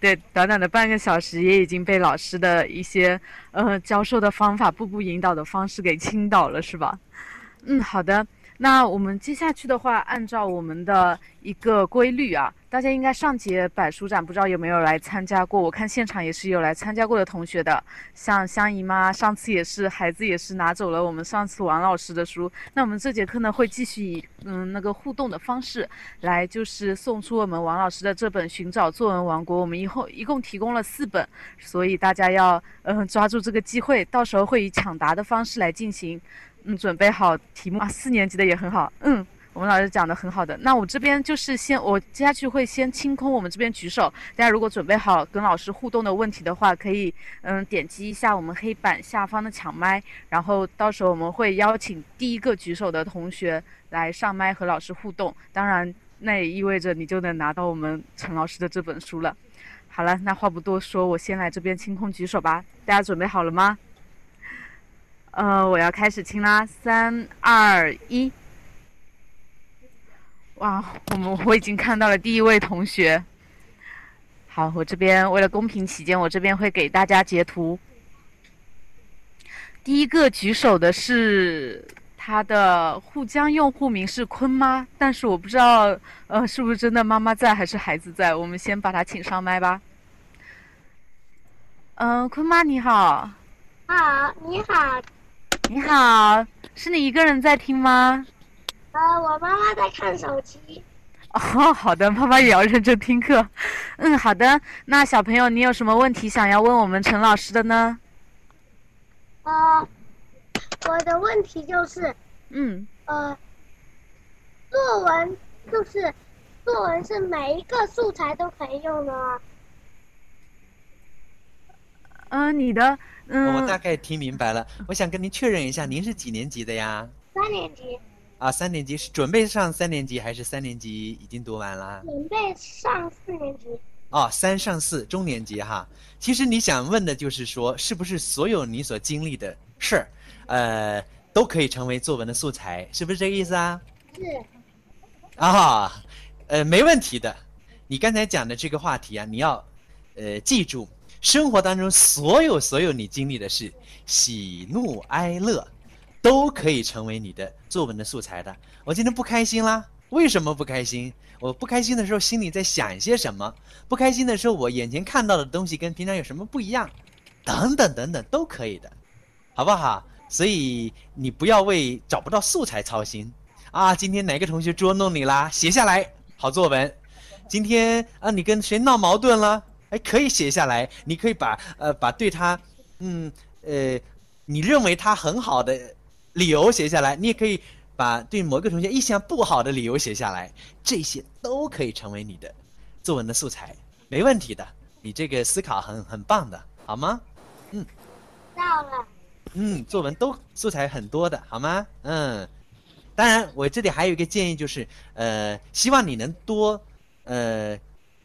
对，短短的半个小时也已经被老师的一些呃教授的方法、步步引导的方式给倾倒了，是吧？嗯，好的。那。我们接下去的话，按照我们的一个规律啊，大家应该上节百书展，不知道有没有来参加过？我看现场也是有来参加过的同学的，像香姨妈，上次也是孩子也是拿走了我们上次王老师的书。那我们这节课呢，会继续以嗯那个互动的方式来，就是送出我们王老师的这本《寻找作文王国》。我们以后一共提供了四本，所以大家要嗯抓住这个机会，到时候会以抢答的方式来进行。嗯，准备好题目啊，四年级的也很好。嗯，我们老师讲的很好的。那我这边就是先，我接下去会先清空我们这边举手。大家如果准备好跟老师互动的问题的话，可以嗯点击一下我们黑板下方的抢麦，然后到时候我们会邀请第一个举手的同学来上麦和老师互动。当然，那也意味着你就能拿到我们陈老师的这本书了。好了，那话不多说，我先来这边清空举手吧。大家准备好了吗？呃，我要开始清啦，三二一，哇，我们我已经看到了第一位同学。好，我这边为了公平起见，我这边会给大家截图。第一个举手的是他的沪江用户名是坤妈，但是我不知道呃是不是真的妈妈在还是孩子在，我们先把他请上麦吧。嗯，坤妈你好。好，你好。你好，是你一个人在听吗？呃，我妈妈在看手机。哦，好的，妈妈也要认真听课。嗯，好的。那小朋友，你有什么问题想要问我们陈老师的呢？呃，我的问题就是，嗯，呃，作文就是作文是每一个素材都可以用的吗？嗯，你的。嗯，我大概听明白了。我想跟您确认一下，您是几年级的呀？三年级。啊，三年级是准备上三年级，还是三年级已经读完了？准备上四年级。哦，三上四，中年级哈。其实你想问的就是说，是不是所有你所经历的事儿，呃，都可以成为作文的素材？是不是这个意思啊？是。啊，呃，没问题的。你刚才讲的这个话题啊，你要，呃，记住。生活当中所有所有你经历的事，喜怒哀乐，都可以成为你的作文的素材的。我今天不开心啦，为什么不开心？我不开心的时候心里在想些什么？不开心的时候我眼前看到的东西跟平常有什么不一样？等等等等都可以的，好不好？所以你不要为找不到素材操心啊！今天哪个同学捉弄你啦？写下来好作文。今天啊，你跟谁闹矛盾了？还可以写下来，你可以把呃把对他，嗯呃，你认为他很好的理由写下来，你也可以把对某个同学印象不好的理由写下来，这些都可以成为你的作文的素材，没问题的。你这个思考很很棒的，好吗？嗯，到了。嗯，作文都素材很多的，好吗？嗯，当然我这里还有一个建议就是，呃，希望你能多，呃，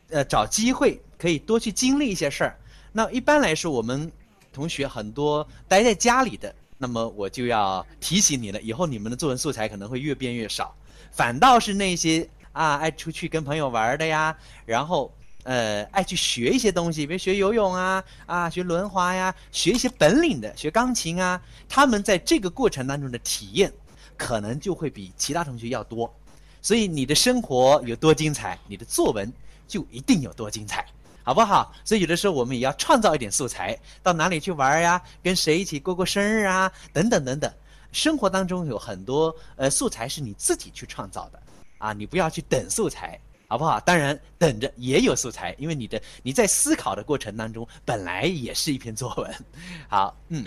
呃找机会。可以多去经历一些事儿。那一般来说，我们同学很多待在家里的，那么我就要提醒你了，以后你们的作文素材可能会越变越少。反倒是那些啊 爱出去跟朋友玩的呀，然后呃爱去学一些东西，比如学游泳啊啊学轮滑呀，学一些本领的，学钢琴啊，他们在这个过程当中的体验，可能就会比其他同学要多。所以你的生活有多精彩，你的作文就一定有多精彩。好不好？所以有的时候我们也要创造一点素材，到哪里去玩呀？跟谁一起过过生日啊？等等等等。生活当中有很多呃素材是你自己去创造的啊，你不要去等素材，好不好？当然等着也有素材，因为你的你在思考的过程当中本来也是一篇作文。好，嗯，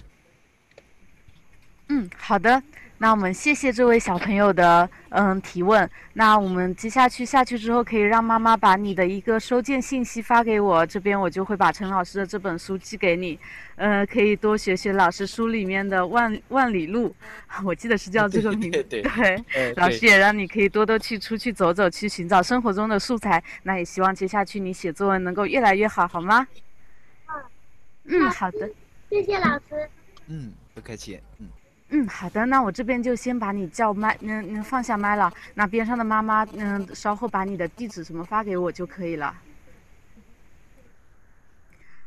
嗯，好的。那我们谢谢这位小朋友的嗯提问。那我们接下去下去之后，可以让妈妈把你的一个收件信息发给我，这边我就会把陈老师的这本书寄给你。呃，可以多学学老师书里面的万万里路，我记得是叫这个名 字。对，老师也让你可以多多去出去走走，去寻找生活中的素材。那也希望接下去你写作文能够越来越好，好吗？嗯，好的。谢谢老师。嗯，不客气。嗯。嗯，好的，那我这边就先把你叫麦，嗯嗯，放下麦了。那边上的妈妈，嗯，稍后把你的地址什么发给我就可以了。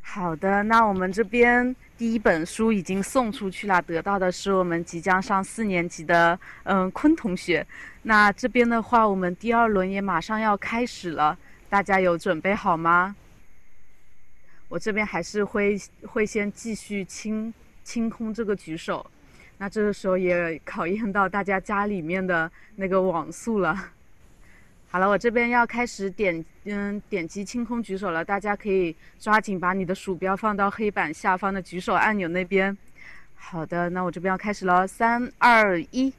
好的，那我们这边第一本书已经送出去了，得到的是我们即将上四年级的嗯坤同学。那这边的话，我们第二轮也马上要开始了，大家有准备好吗？我这边还是会会先继续清清空这个举手，那这个时候也考验到大家家里面的那个网速了。好了，我这边要开始点，嗯，点击清空举手了。大家可以抓紧把你的鼠标放到黑板下方的举手按钮那边。好的，那我这边要开始了，三二一。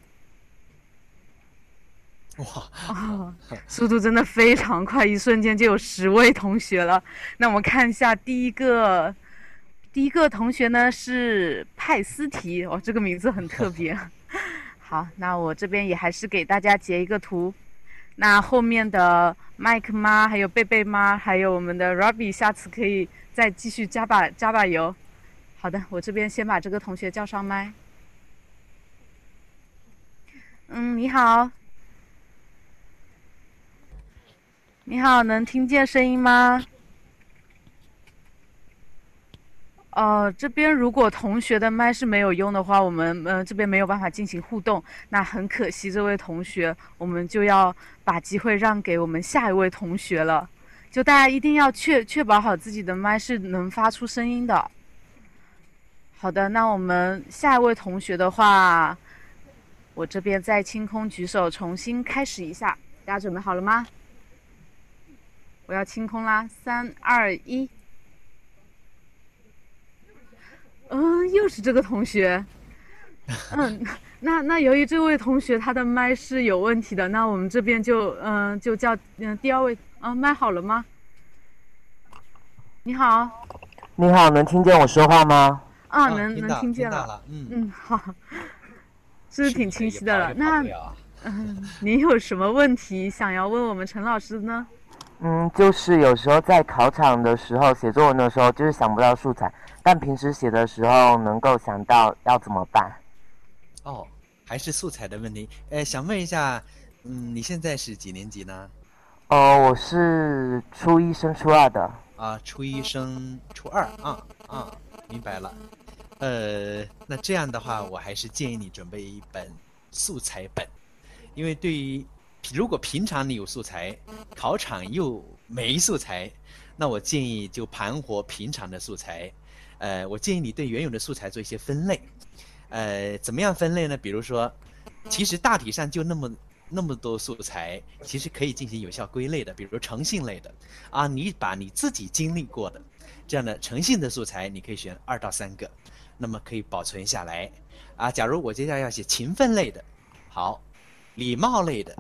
哇，哦，速度真的非常快，一瞬间就有十位同学了。那我们看一下第一个，第一个同学呢是派斯提，哦，这个名字很特别。好，那我这边也还是给大家截一个图。那后面的麦克妈，还有贝贝妈，还有我们的 Robbie，下次可以再继续加把加把油。好的，我这边先把这个同学叫上麦。嗯，你好，你好，能听见声音吗？呃，这边如果同学的麦是没有用的话，我们呃这边没有办法进行互动，那很可惜，这位同学，我们就要把机会让给我们下一位同学了。就大家一定要确确保好自己的麦是能发出声音的。好的，那我们下一位同学的话，我这边再清空举手，重新开始一下，大家准备好了吗？我要清空啦，三二一。嗯，又是这个同学。嗯，那那由于这位同学他的麦是有问题的，那我们这边就嗯就叫嗯第二位嗯麦好了吗？你好。你好，能听见我说话吗？啊，能能听见了。嗯嗯好，是挺清晰的了。那 嗯，您有什么问题想要问我们陈老师呢？嗯，就是有时候在考场的时候写作文的时候，就是想不到素材。但平时写的时候能够想到要怎么办？哦，还是素材的问题。呃，想问一下，嗯，你现在是几年级呢？哦，我是初一升初二的。啊，初一升初二啊啊，明白了。呃，那这样的话，我还是建议你准备一本素材本，因为对于如果平常你有素材，考场又没素材，那我建议就盘活平常的素材。呃，我建议你对原有的素材做一些分类，呃，怎么样分类呢？比如说，其实大体上就那么那么多素材，其实可以进行有效归类的。比如诚信类的，啊，你把你自己经历过的这样的诚信的素材，你可以选二到三个，那么可以保存下来。啊，假如我接下来要写勤奋类的，好，礼貌类的，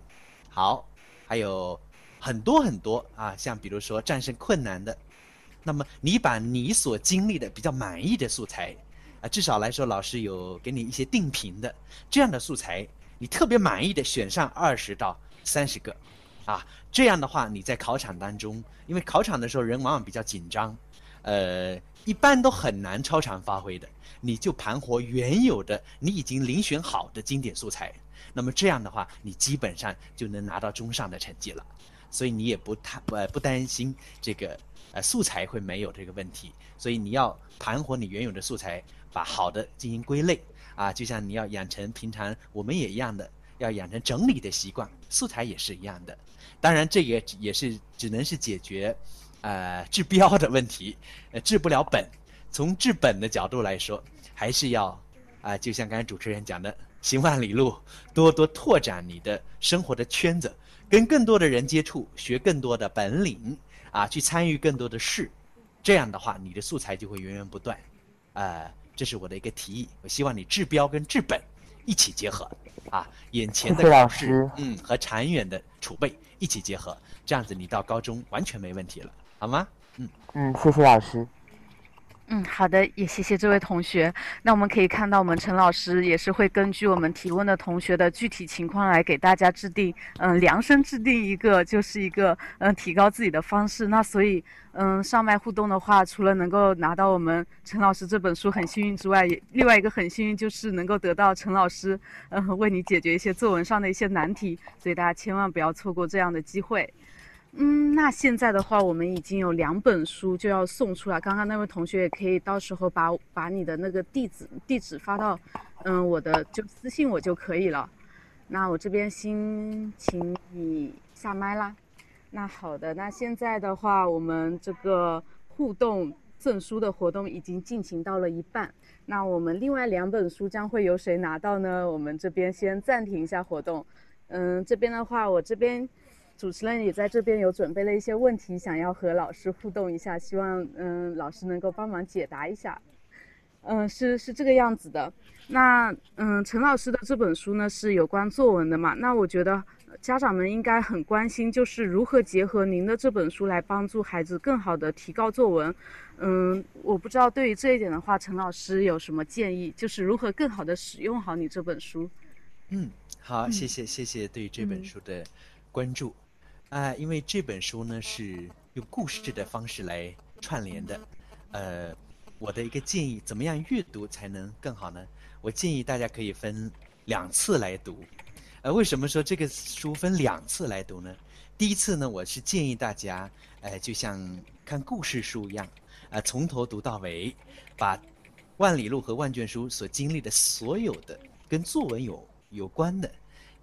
好，还有很多很多啊，像比如说战胜困难的。那么你把你所经历的比较满意的素材，啊，至少来说老师有给你一些定评的这样的素材，你特别满意的选上二十到三十个，啊，这样的话你在考场当中，因为考场的时候人往往比较紧张，呃，一般都很难超常发挥的，你就盘活原有的你已经遴选好的经典素材，那么这样的话你基本上就能拿到中上的成绩了，所以你也不太呃不担心这个。呃，素材会没有这个问题，所以你要盘活你原有的素材，把好的进行归类啊，就像你要养成平常我们也一样的，要养成整理的习惯，素材也是一样的。当然，这也也是只能是解决呃治标的问题，呃治不了本。从治本的角度来说，还是要啊，就像刚才主持人讲的，行万里路，多多拓展你的生活的圈子，跟更多的人接触，学更多的本领。啊，去参与更多的事，这样的话，你的素材就会源源不断。呃，这是我的一个提议。我希望你治标跟治本一起结合，啊，眼前的考试，嗯，和长远的储备一起结合，这样子你到高中完全没问题了，好吗？嗯嗯，谢谢老师。嗯，好的，也谢谢这位同学。那我们可以看到，我们陈老师也是会根据我们提问的同学的具体情况来给大家制定，嗯，量身制定一个就是一个嗯提高自己的方式。那所以，嗯，上麦互动的话，除了能够拿到我们陈老师这本书很幸运之外，也另外一个很幸运就是能够得到陈老师嗯为你解决一些作文上的一些难题。所以大家千万不要错过这样的机会。嗯，那现在的话，我们已经有两本书就要送出来。刚刚那位同学也可以到时候把把你的那个地址地址发到，嗯，我的就私信我就可以了。那我这边先请你下麦啦。那好的，那现在的话，我们这个互动证书的活动已经进行到了一半。那我们另外两本书将会由谁拿到呢？我们这边先暂停一下活动。嗯，这边的话，我这边。主持人也在这边有准备了一些问题，想要和老师互动一下，希望嗯老师能够帮忙解答一下。嗯，是是这个样子的。那嗯陈老师的这本书呢是有关作文的嘛？那我觉得家长们应该很关心，就是如何结合您的这本书来帮助孩子更好的提高作文。嗯，我不知道对于这一点的话，陈老师有什么建议？就是如何更好的使用好你这本书？嗯，好，谢谢谢谢对这本书的关注。啊，因为这本书呢是用故事的方式来串联的，呃，我的一个建议，怎么样阅读才能更好呢？我建议大家可以分两次来读，呃，为什么说这个书分两次来读呢？第一次呢，我是建议大家，呃，就像看故事书一样，啊，从头读到尾，把万里路和万卷书所经历的所有的跟作文有有关的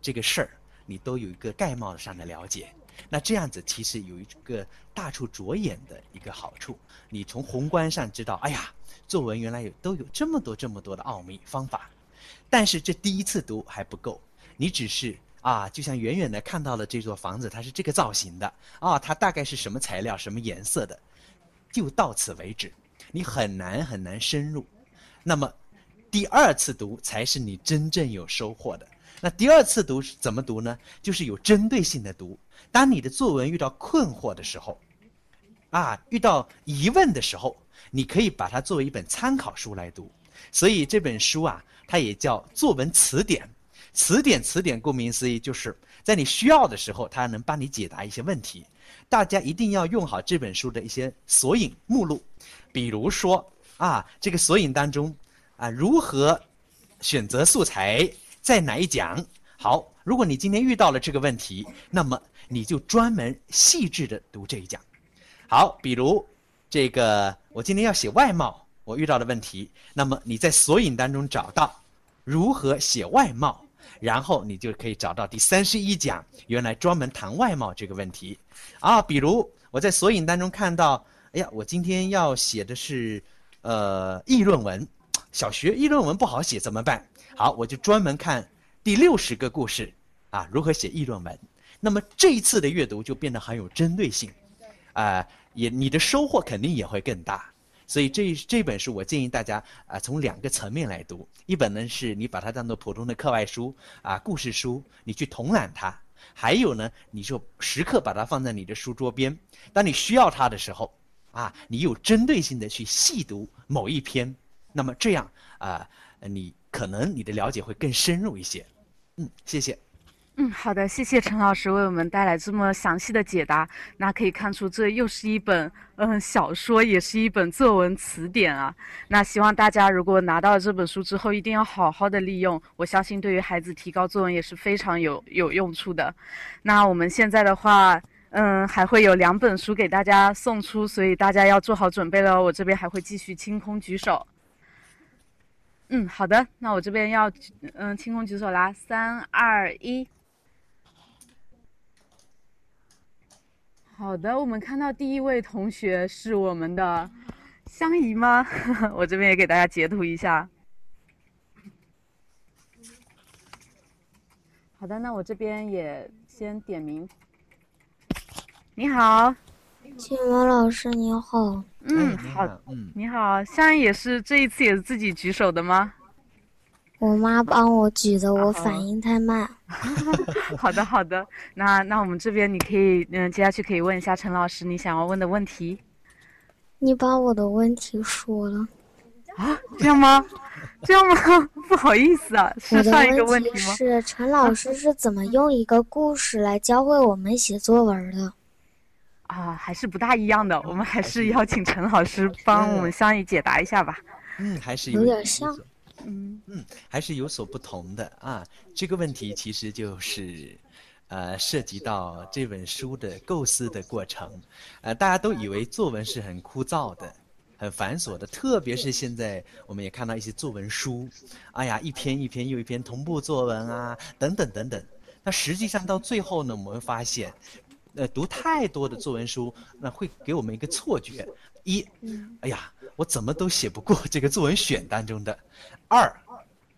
这个事儿，你都有一个概貌上的了解。那这样子其实有一个大处着眼的一个好处，你从宏观上知道，哎呀，作文原来有都有这么多这么多的奥秘方法，但是这第一次读还不够，你只是啊，就像远远的看到了这座房子，它是这个造型的，啊，它大概是什么材料、什么颜色的，就到此为止，你很难很难深入。那么第二次读才是你真正有收获的。那第二次读是怎么读呢？就是有针对性的读。当你的作文遇到困惑的时候，啊，遇到疑问的时候，你可以把它作为一本参考书来读。所以这本书啊，它也叫作文词典。词典，词典，顾名思义，就是在你需要的时候，它能帮你解答一些问题。大家一定要用好这本书的一些索引目录，比如说啊，这个索引当中啊，如何选择素材。在哪一讲？好，如果你今天遇到了这个问题，那么你就专门细致的读这一讲。好，比如这个我今天要写外貌，我遇到的问题，那么你在索引当中找到如何写外貌，然后你就可以找到第三十一讲，原来专门谈外貌这个问题。啊，比如我在索引当中看到，哎呀，我今天要写的是呃议论文，小学议论文不好写怎么办？好，我就专门看第六十个故事，啊，如何写议论文。那么这一次的阅读就变得很有针对性，啊，也你的收获肯定也会更大。所以这这本书我建议大家啊，从两个层面来读。一本呢是你把它当做普通的课外书啊，故事书，你去统览它；还有呢，你就时刻把它放在你的书桌边，当你需要它的时候，啊，你有针对性的去细读某一篇。那么这样啊，你。可能你的了解会更深入一些，嗯，谢谢。嗯，好的，谢谢陈老师为我们带来这么详细的解答。那可以看出，这又是一本嗯小说，也是一本作文词典啊。那希望大家如果拿到这本书之后，一定要好好的利用。我相信对于孩子提高作文也是非常有有用处的。那我们现在的话，嗯，还会有两本书给大家送出，所以大家要做好准备了。我这边还会继续清空举手。嗯，好的，那我这边要嗯清空举手啦，三二一。好的，我们看到第一位同学是我们的香姨吗？我这边也给大家截图一下。好的，那我这边也先点名。你好。启蒙老师你好，嗯好，嗯你好，香姨也是这一次也是自己举手的吗？我妈帮我举的，我反应太慢。好的好的，那那我们这边你可以嗯接下去可以问一下陈老师你想要问的问题。你把我的问题说了啊？这样吗？这样吗？不好意思啊，是上一个问题吗？是陈老师是怎么用一个故事来教会我们写作文的？啊，还是不大一样的。我们还是邀请陈老师帮我们相应解答一下吧。嗯，还是有点像。嗯，还是有所不同的啊。这个问题其实就是，呃，涉及到这本书的构思的过程，呃，大家都以为作文是很枯燥的、很繁琐的，特别是现在我们也看到一些作文书，哎呀，一篇一篇又一篇同步作文啊，等等等等。那实际上到最后呢，我们会发现，呃，读太多的作文书，那会给我们一个错觉：一，哎呀，我怎么都写不过这个作文选当中的；二，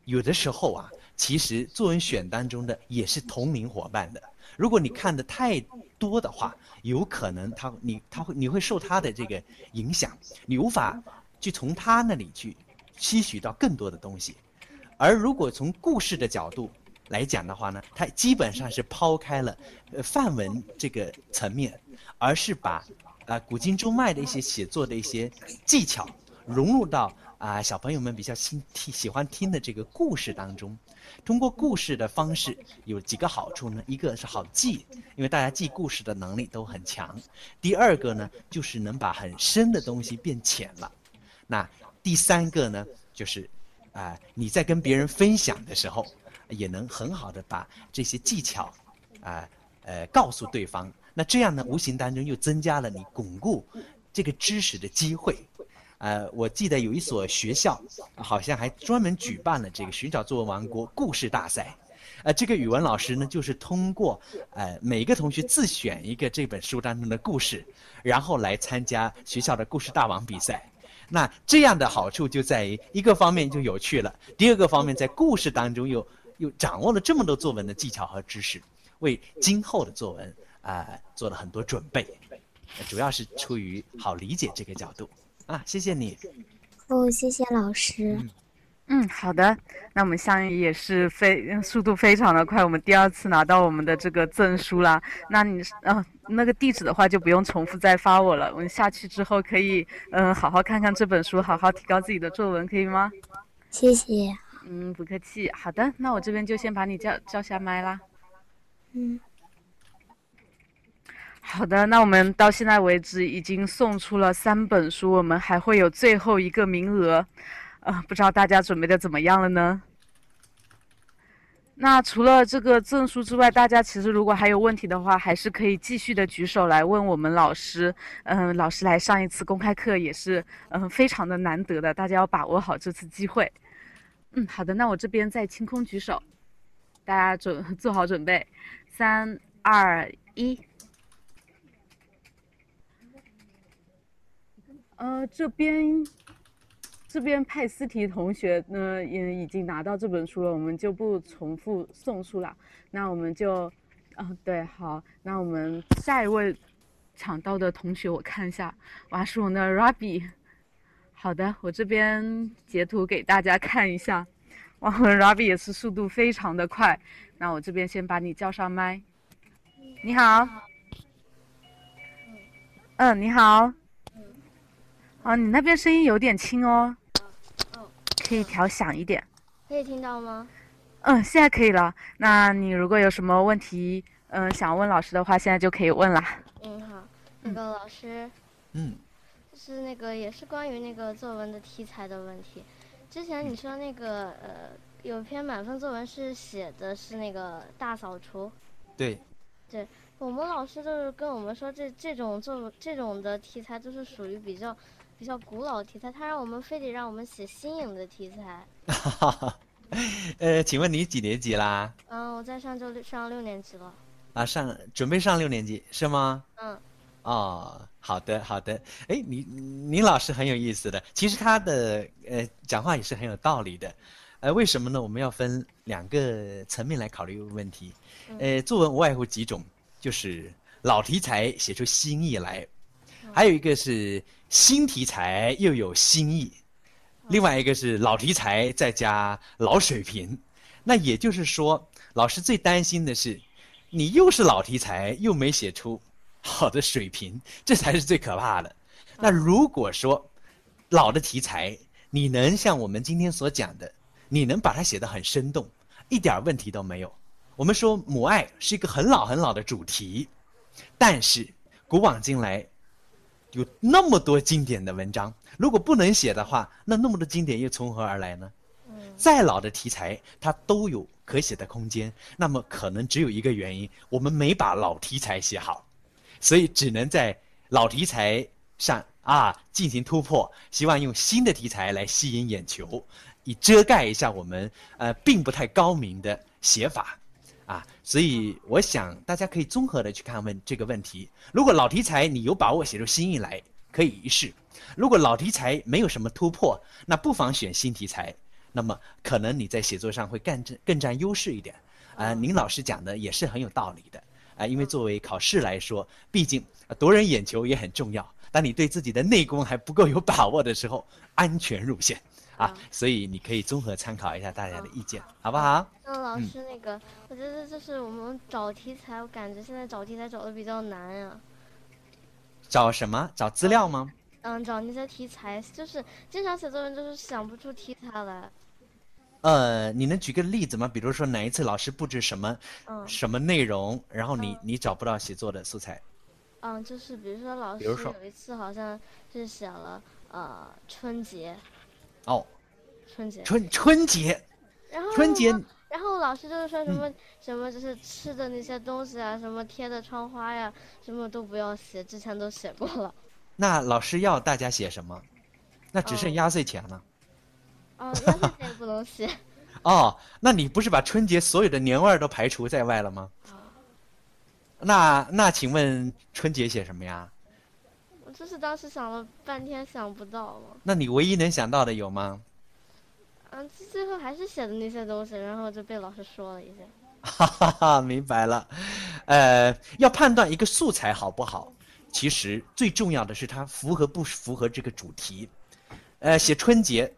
有的时候啊。其实作文选当中的也是同龄伙伴的，如果你看的太多的话，有可能他你他会你会受他的这个影响，你无法去从他那里去吸取到更多的东西，而如果从故事的角度来讲的话呢，它基本上是抛开了呃范文这个层面，而是把啊古今中外的一些写作的一些技巧融入到啊小朋友们比较新听喜欢听的这个故事当中。通过故事的方式有几个好处呢？一个是好记，因为大家记故事的能力都很强。第二个呢，就是能把很深的东西变浅了。那第三个呢，就是啊，你在跟别人分享的时候，也能很好的把这些技巧啊呃告诉对方。那这样呢，无形当中又增加了你巩固这个知识的机会。呃，我记得有一所学校，好像还专门举办了这个寻找作文王国故事大赛。呃，这个语文老师呢，就是通过呃每个同学自选一个这本书当中的故事，然后来参加学校的故事大王比赛。那这样的好处就在于一个方面就有趣了，第二个方面在故事当中又又掌握了这么多作文的技巧和知识，为今后的作文啊做了很多准备。主要是出于好理解这个角度。啊，谢谢你。哦，谢谢老师。嗯，好的。那我们相宜也是非速度非常的快，我们第二次拿到我们的这个证书啦。那你嗯，那个地址的话就不用重复再发我了。我们下去之后可以嗯好好看看这本书，好好提高自己的作文，可以吗？谢谢。嗯，不客气。好的，那我这边就先把你叫叫下麦啦。嗯。好的，那我们到现在为止已经送出了三本书，我们还会有最后一个名额，呃，不知道大家准备的怎么样了呢？那除了这个证书之外，大家其实如果还有问题的话，还是可以继续的举手来问我们老师。嗯，老师来上一次公开课也是嗯非常的难得的，大家要把握好这次机会。嗯，好的，那我这边在清空举手，大家准做好准备，三二一。呃，这边，这边派斯提同学呢也已经拿到这本书了，我们就不重复送出了。那我们就，嗯，对，好，那我们下一位抢到的同学，我看一下，哇，是我的 Rabi。好的，我这边截图给大家看一下，哇，Rabi 也是速度非常的快。那我这边先把你叫上麦。你好。嗯，你好。啊，你那边声音有点轻哦，嗯，可以调响一点，可以听到吗？嗯，现在可以了。那你如果有什么问题，嗯，想问老师的话，现在就可以问啦。嗯，好，那个老师，嗯，就是那个也是关于那个作文的题材的问题。之前你说那个呃，有篇满分作文是写的是那个大扫除，对，对，我们老师就是跟我们说，这这种作文这种的题材都是属于比较。比较古老的题材，他让我们非得让我们写新颖的题材。呃，请问你几年级啦？嗯，我在上就上六年级了。啊，上准备上六年级是吗？嗯。哦，好的好的。哎，你你老师很有意思的，其实他的呃讲话也是很有道理的。呃，为什么呢？我们要分两个层面来考虑问题。呃，作文无外乎几种，就是老题材写出新意来。还有一个是新题材又有新意，另外一个是老题材再加老水平，那也就是说，老师最担心的是，你又是老题材又没写出好的水平，这才是最可怕的。那如果说老的题材你能像我们今天所讲的，你能把它写得很生动，一点问题都没有。我们说母爱是一个很老很老的主题，但是古往今来。有那么多经典的文章，如果不能写的话，那那么多经典又从何而来呢？再老的题材它都有可写的空间。那么可能只有一个原因，我们没把老题材写好，所以只能在老题材上啊进行突破，希望用新的题材来吸引眼球，以遮盖一下我们呃并不太高明的写法。啊，所以我想大家可以综合的去看问这个问题。如果老题材你有把握写出新意来，可以一试；如果老题材没有什么突破，那不妨选新题材。那么可能你在写作上会更占更占优势一点。啊，您老师讲的也是很有道理的。啊，因为作为考试来说，毕竟夺人眼球也很重要。当你对自己的内功还不够有把握的时候，安全入线。啊，所以你可以综合参考一下大家的意见，好不好？那老师，那个，我觉得就是我们找题材，我感觉现在找题材找的比较难呀。找什么？找资料吗？嗯，找那些题材，就是经常写作文就是想不出题材来。呃，你能举个例子吗？比如说哪一次老师布置什么，嗯，什么内容，然后你你找不到写作的素材？嗯，就是比如说老师有一次好像是写了呃春节。哦，春节，春春节，然后春节，然后老师就是说什么什么就是吃的那些东西啊，什么贴的窗花呀，什么都不要写，之前都写过了。那老师要大家写什么？那只剩压岁钱了。哦，压岁钱不能写。哦，那你不是把春节所有的年味儿都排除在外了吗？那那请问春节写什么呀？就是当时想了半天想不到嘛。那你唯一能想到的有吗？嗯，最后还是写的那些东西，然后就被老师说了一下。哈哈哈，明白了。呃，要判断一个素材好不好，其实最重要的是它符合不符合这个主题。呃，写春节，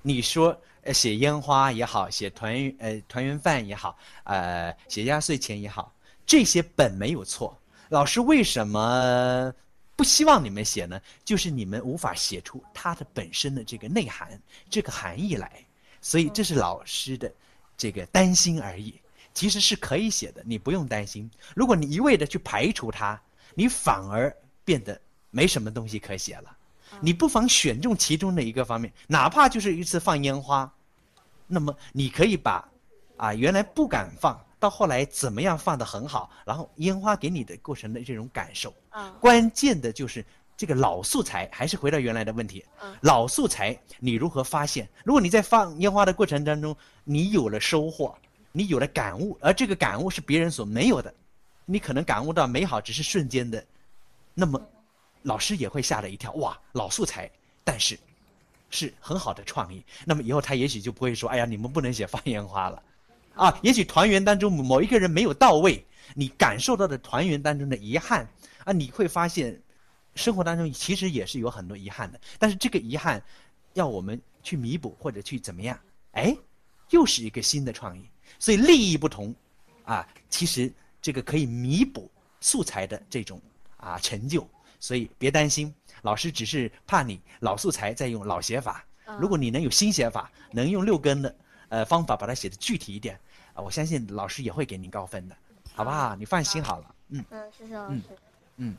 你说呃写烟花也好，写团圆呃团圆饭也好，呃写压岁钱也好，这些本没有错。老师为什么？不希望你们写呢，就是你们无法写出它的本身的这个内涵、这个含义来，所以这是老师的这个担心而已。其实是可以写的，你不用担心。如果你一味的去排除它，你反而变得没什么东西可写了。你不妨选中其中的一个方面，哪怕就是一次放烟花，那么你可以把啊原来不敢放。到后来怎么样放的很好，然后烟花给你的过程的这种感受，关键的就是这个老素材，还是回到原来的问题，老素材你如何发现？如果你在放烟花的过程当中，你有了收获，你有了感悟，而这个感悟是别人所没有的，你可能感悟到美好只是瞬间的，那么老师也会吓了一跳，哇，老素材，但是是很好的创意，那么以后他也许就不会说，哎呀，你们不能写放烟花了。啊，也许团圆当中某一个人没有到位，你感受到的团圆当中的遗憾啊，你会发现，生活当中其实也是有很多遗憾的。但是这个遗憾，要我们去弥补或者去怎么样？哎，又是一个新的创意。所以利益不同，啊，其实这个可以弥补素材的这种啊成就。所以别担心，老师只是怕你老素材在用老写法。如果你能有新写法，能用六根的呃方法把它写的具体一点。啊，我相信老师也会给您高分的，好不好？你放心好了。嗯嗯，谢谢老师。嗯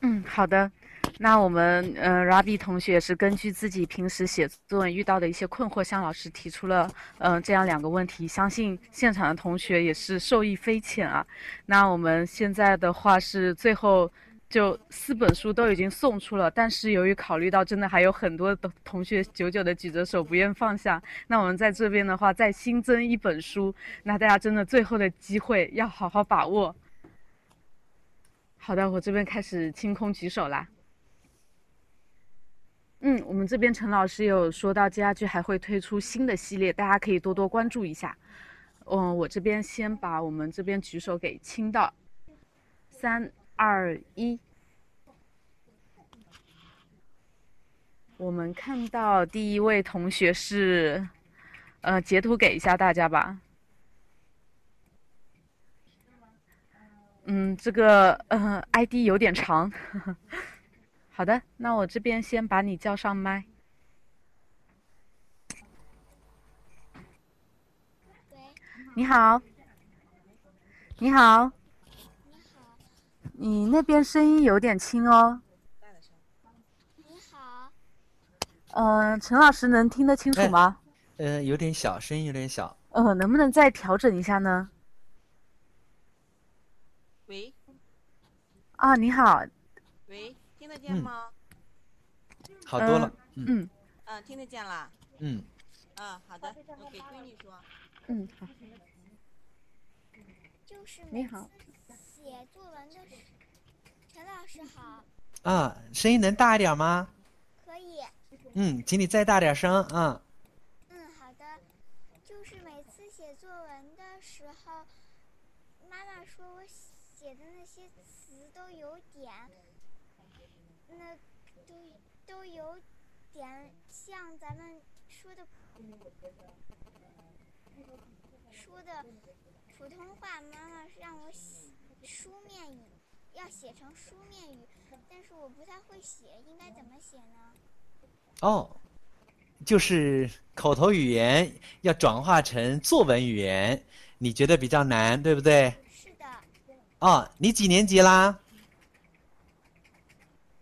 嗯，好的。那我们呃，Rabi 同学是根据自己平时写作文遇到的一些困惑，向老师提出了嗯这样两个问题。相信现场的同学也是受益匪浅啊。那我们现在的话是最后。就四本书都已经送出了，但是由于考虑到真的还有很多的同学久久的举着手不愿放下，那我们在这边的话再新增一本书，那大家真的最后的机会要好好把握。好的，我这边开始清空举手啦。嗯，我们这边陈老师有说到接下去还会推出新的系列，大家可以多多关注一下。嗯，我这边先把我们这边举手给清到，三。二一，我们看到第一位同学是，呃，截图给一下大家吧。嗯，这个呃 ID 有点长。好的，那我这边先把你叫上麦。你好。你好。你那边声音有点轻哦。你好。嗯，陈老师能听得清楚吗？呃，有点小，声音有点小。呃，能不能再调整一下呢？喂啊，你好，喂，听得见嗯吗？好多了。嗯嗯嗯，听得见了。嗯，嗯，好的，我给闺女说。嗯，好，就是你好，写作文的时，陈老师好，啊，声音能大一点吗？可以。嗯，请你再大点声啊。嗯，好的。就是每次写作文的时候，妈妈说我写的那些词都有点，那都都有点像咱们说的说的普通话。妈妈让我写书面语，要写成书面语，但是我不太会写，应该怎么写呢？哦，就是口头语言要转化成作文语言，你觉得比较难，对不对？是的，哦，你几年级啦？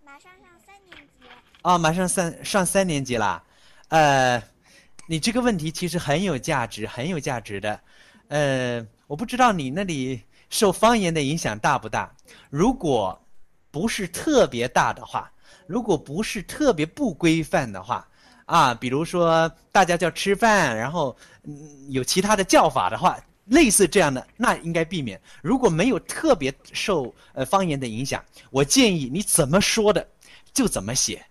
马上上三年级。哦，马上三上三年级啦。呃，你这个问题其实很有价值，很有价值的。呃，我不知道你那里受方言的影响大不大。如果不是特别大的话，如果不是特别不规范的话，啊，比如说大家叫吃饭，然后嗯有其他的叫法的话，类似这样的，那应该避免。如果没有特别受呃方言的影响，我建议你怎么说的就怎么写，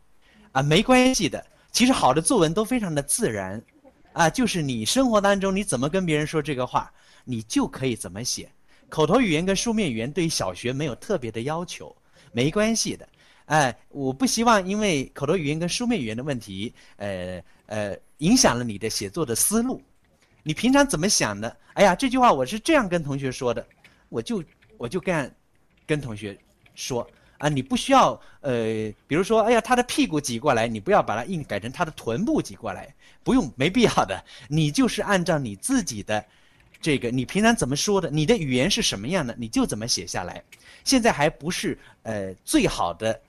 啊，没关系的。其实好的作文都非常的自然，啊，就是你生活当中你怎么跟别人说这个话，你就可以怎么写。口头语言跟书面语言对于小学没有特别的要求，没关系的。哎，我不希望因为口头语言跟书面语言的问题，呃呃，影响了你的写作的思路。你平常怎么想的？哎呀，这句话我是这样跟同学说的，我就我就干，跟同学说啊，你不需要呃，比如说，哎呀，他的屁股挤过来，你不要把它硬改成他的臀部挤过来，不用，没必要的。你就是按照你自己的这个，你平常怎么说的，你的语言是什么样的，你就怎么写下来。现在还不是呃最好的。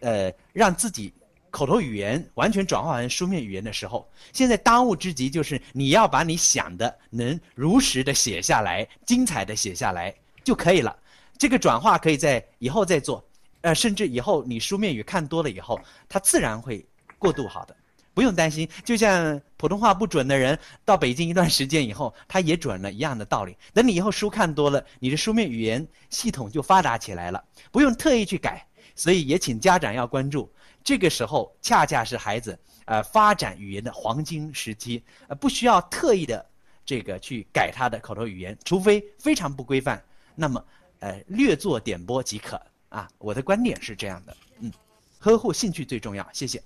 呃，让自己口头语言完全转化成书面语言的时候，现在当务之急就是你要把你想的能如实的写下来，精彩的写下来就可以了。这个转化可以在以后再做，呃，甚至以后你书面语看多了以后，它自然会过渡好的，不用担心。就像普通话不准的人到北京一段时间以后，他也准了一样的道理。等你以后书看多了，你的书面语言系统就发达起来了，不用特意去改。所以也请家长要关注，这个时候恰恰是孩子呃发展语言的黄金时期，呃不需要特意的这个去改他的口头语言，除非非常不规范，那么呃略作点拨即可啊。我的观点是这样的，嗯，呵护兴趣最重要，谢谢。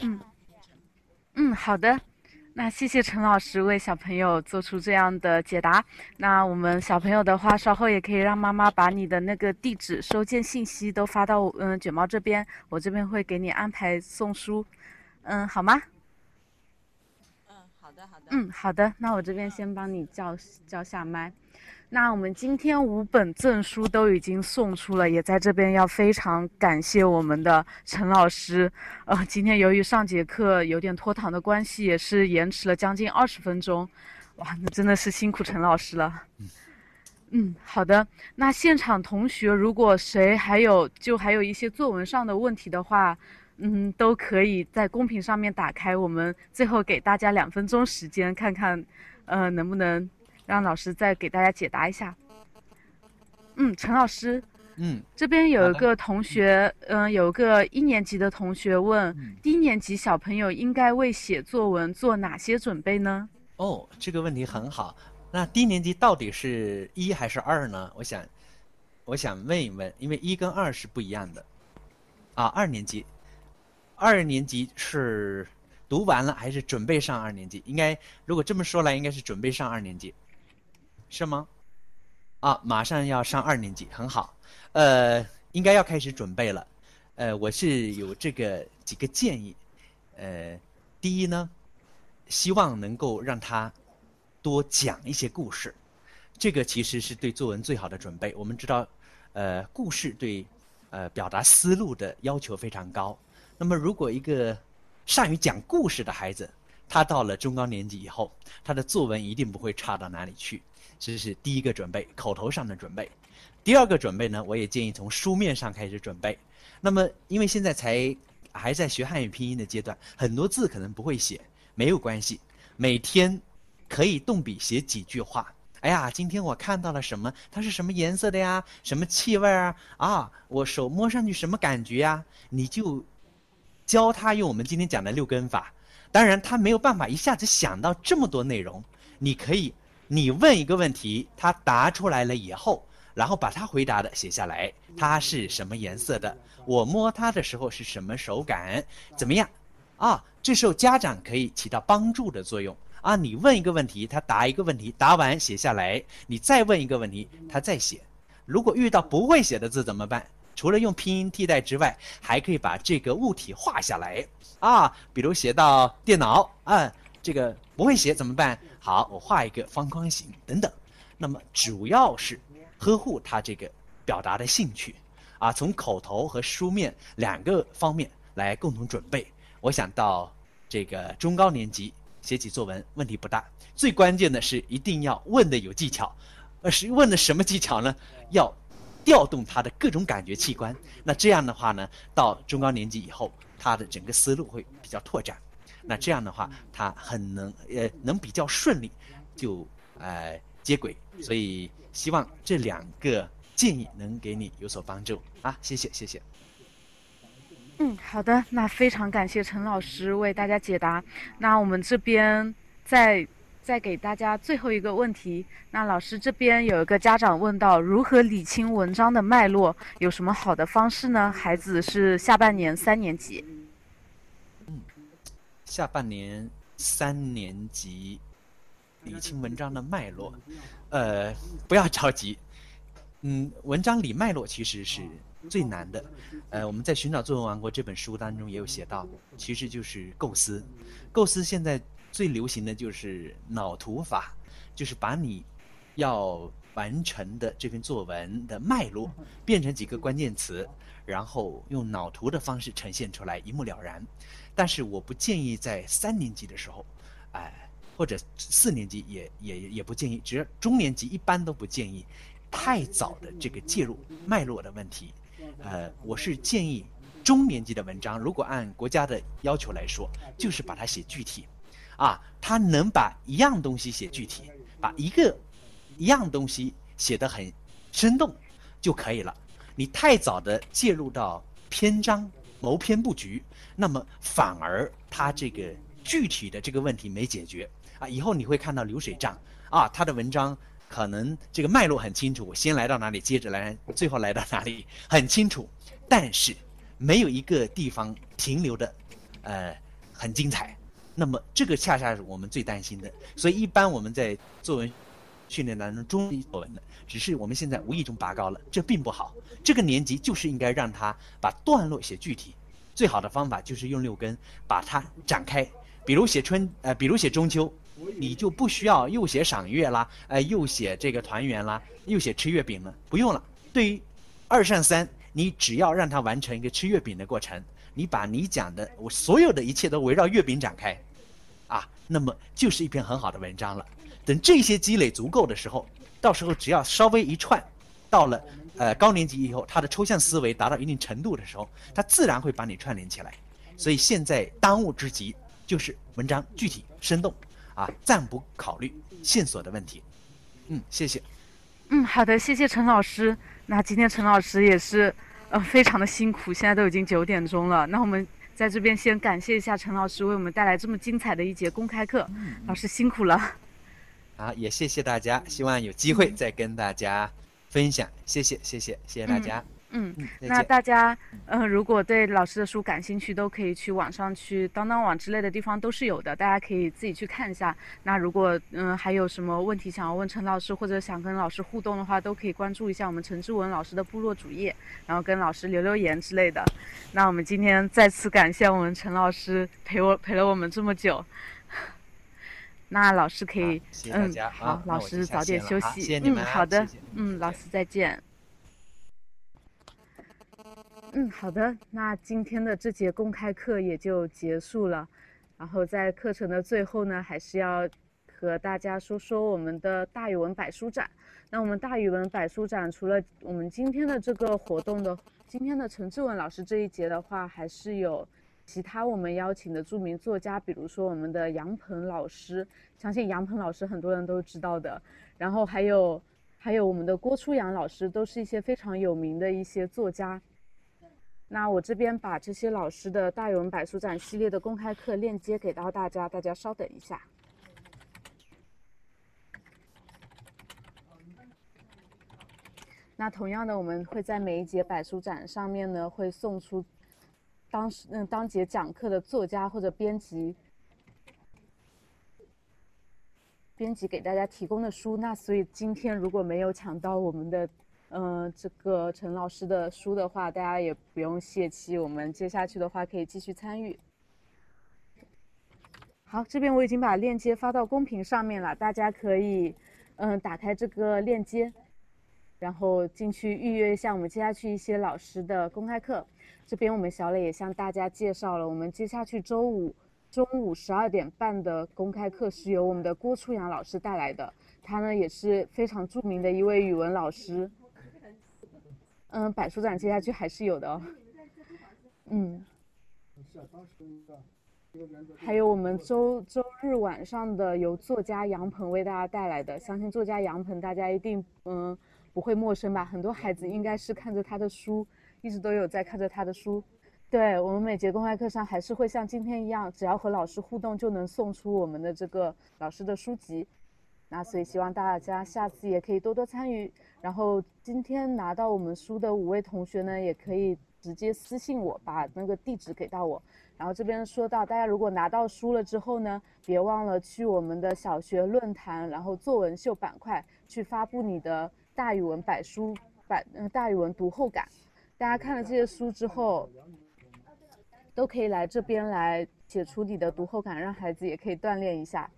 嗯嗯，好的。那谢谢陈老师为小朋友做出这样的解答。那我们小朋友的话，稍后也可以让妈妈把你的那个地址、收件信息都发到嗯卷毛这边，我这边会给你安排送书，嗯，好吗？嗯，好的，好的。嗯，好的。那我这边先帮你叫叫下麦。那我们今天五本证书都已经送出了，也在这边要非常感谢我们的陈老师。呃，今天由于上节课有点拖堂的关系，也是延迟了将近二十分钟。哇，那真的是辛苦陈老师了。嗯，好的。那现场同学，如果谁还有就还有一些作文上的问题的话，嗯，都可以在公屏上面打开。我们最后给大家两分钟时间，看看，呃，能不能。让老师再给大家解答一下。嗯，陈老师，嗯，这边有一个同学，嗯、呃，有个一年级的同学问，嗯、低年级小朋友应该为写作文做哪些准备呢？哦，这个问题很好。那低年级到底是一还是二呢？我想，我想问一问，因为一跟二是不一样的。啊，二年级，二年级是读完了还是准备上二年级？应该如果这么说来，应该是准备上二年级。是吗？啊，马上要上二年级，很好。呃，应该要开始准备了。呃，我是有这个几个建议。呃，第一呢，希望能够让他多讲一些故事，这个其实是对作文最好的准备。我们知道，呃，故事对呃表达思路的要求非常高。那么，如果一个善于讲故事的孩子，他到了中高年级以后，他的作文一定不会差到哪里去。这是第一个准备，口头上的准备。第二个准备呢，我也建议从书面上开始准备。那么，因为现在才还在学汉语拼音的阶段，很多字可能不会写，没有关系，每天可以动笔写几句话。哎呀，今天我看到了什么？它是什么颜色的呀？什么气味啊？啊，我手摸上去什么感觉呀？你就教他用我们今天讲的六根法。当然，他没有办法一下子想到这么多内容。你可以，你问一个问题，他答出来了以后，然后把他回答的写下来。它是什么颜色的？我摸它的时候是什么手感？怎么样？啊，这时候家长可以起到帮助的作用。啊，你问一个问题，他答一个问题，答完写下来，你再问一个问题，他再写。如果遇到不会写的字怎么办？除了用拼音替代之外，还可以把这个物体画下来。啊，比如写到电脑，啊，这个不会写怎么办？好，我画一个方框形等等。那么主要是呵护他这个表达的兴趣，啊，从口头和书面两个方面来共同准备。我想到这个中高年级。写起作文问题不大，最关键的是一定要问的有技巧，呃，是问的什么技巧呢？要调动他的各种感觉器官。那这样的话呢，到中高年级以后，他的整个思路会比较拓展。那这样的话，他很能呃能比较顺利就呃接轨。所以希望这两个建议能给你有所帮助啊！谢谢谢谢。嗯，好的，那非常感谢陈老师为大家解答。那我们这边再再给大家最后一个问题。那老师这边有一个家长问到，如何理清文章的脉络？有什么好的方式呢？孩子是下半年三年级。嗯，下半年三年级理清文章的脉络，呃，不要着急。嗯，文章理脉络其实是。最难的，呃，我们在《寻找作文王国》这本书当中也有写到，其实就是构思。构思现在最流行的就是脑图法，就是把你要完成的这篇作文的脉络变成几个关键词，然后用脑图的方式呈现出来，一目了然。但是我不建议在三年级的时候，哎，或者四年级也也也不建议，只要中年级一般都不建议太早的这个介入脉络的问题。呃，我是建议中年级的文章，如果按国家的要求来说，就是把它写具体，啊，他能把一样东西写具体，把一个一样东西写得很生动就可以了。你太早的介入到篇章谋篇布局，那么反而他这个具体的这个问题没解决啊，以后你会看到流水账啊，他的文章。可能这个脉络很清楚，我先来到哪里，接着来，最后来到哪里很清楚，但是没有一个地方停留的，呃，很精彩。那么这个恰恰是我们最担心的。所以一般我们在作文训练当中，中作文的，只是我们现在无意中拔高了，这并不好。这个年级就是应该让他把段落写具体，最好的方法就是用六根把它展开，比如写春，呃，比如写中秋。你就不需要又写赏月啦，哎，又写这个团圆啦，又写吃月饼了，不用了。对于二上三，你只要让他完成一个吃月饼的过程，你把你讲的我所有的一切都围绕月饼展开，啊，那么就是一篇很好的文章了。等这些积累足够的时候，到时候只要稍微一串，到了呃高年级以后，他的抽象思维达到一定程度的时候，他自然会把你串联起来。所以现在当务之急就是文章具体生动。啊，暂不考虑线索的问题。嗯，谢谢。嗯，好的，谢谢陈老师。那今天陈老师也是，呃，非常的辛苦。现在都已经九点钟了，那我们在这边先感谢一下陈老师为我们带来这么精彩的一节公开课。老师辛苦了。好，也谢谢大家，希望有机会再跟大家分享。谢谢，谢谢，谢谢大家。嗯，那大家，嗯，如果对老师的书感兴趣，都可以去网上去当当网之类的地方都是有的，大家可以自己去看一下。那如果嗯还有什么问题想要问陈老师，或者想跟老师互动的话，都可以关注一下我们陈志文老师的部落主页，然后跟老师留留言之类的。那我们今天再次感谢我们陈老师陪我陪了我们这么久。那老师可以，嗯，好，老师早点休息。嗯，好的，嗯，老师再见。嗯，好的，那今天的这节公开课也就结束了。然后在课程的最后呢，还是要和大家说说我们的大语文百书展。那我们大语文百书展除了我们今天的这个活动的，今天的陈志文老师这一节的话，还是有其他我们邀请的著名作家，比如说我们的杨鹏老师，相信杨鹏老师很多人都知道的。然后还有还有我们的郭初阳老师，都是一些非常有名的一些作家。那我这边把这些老师的大语文百书展系列的公开课链接给到大家，大家稍等一下。那同样的，我们会在每一节百书展上面呢，会送出当时嗯当节讲课的作家或者编辑编辑给大家提供的书。那所以今天如果没有抢到我们的嗯这个陈老师的书的话，大家也不用泄气，我们接下去的话可以继续参与。好，这边我已经把链接发到公屏上面了，大家可以嗯打开这个链接。然后进去预约一下我们接下去一些老师的公开课。这边我们小磊也向大家介绍了，我们接下去周五中午十二点半的公开课是由我们的郭初阳老师带来的，他呢也是非常著名的一位语文老师。嗯，摆书展接下去还是有的哦。嗯。还有我们周周日晚上的由作家杨鹏为大家带来的，相信作家杨鹏大家一定嗯。不会陌生吧？很多孩子应该是看着他的书，一直都有在看着他的书。对我们每节公开课上还是会像今天一样，只要和老师互动就能送出我们的这个老师的书籍。那所以希望大家下次也可以多多参与。然后今天拿到我们书的五位同学呢，也可以直接私信我，把那个地址给到我。然后这边说到，大家如果拿到书了之后呢，别忘了去我们的小学论坛，然后作文秀板块去发布你的。大语文百书百，嗯，大语文读后感，大家看了这些书之后，都可以来这边来写出你的读后感，让孩子也可以锻炼一下。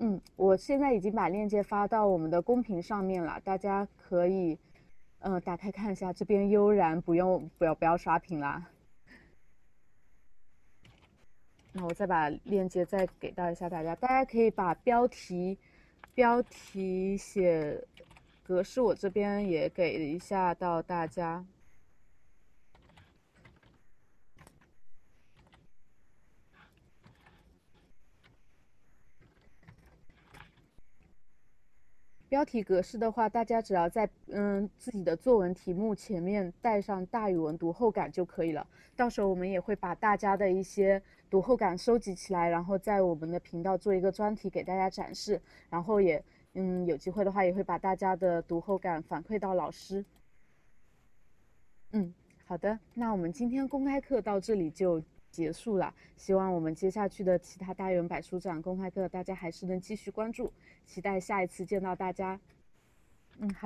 嗯，我现在已经把链接发到我们的公屏上面了，大家可以，嗯，打开看一下，这边悠然不用不要不要刷屏啦。那我再把链接再给到一下大家，大家可以把标题标题写格式，我这边也给一下到大家。标题格式的话，大家只要在嗯自己的作文题目前面带上大语文读后感就可以了。到时候我们也会把大家的一些读后感收集起来，然后在我们的频道做一个专题给大家展示。然后也嗯有机会的话，也会把大家的读后感反馈到老师。嗯，好的，那我们今天公开课到这里就。结束了，希望我们接下去的其他大元百书展公开课，大家还是能继续关注，期待下一次见到大家。嗯，好。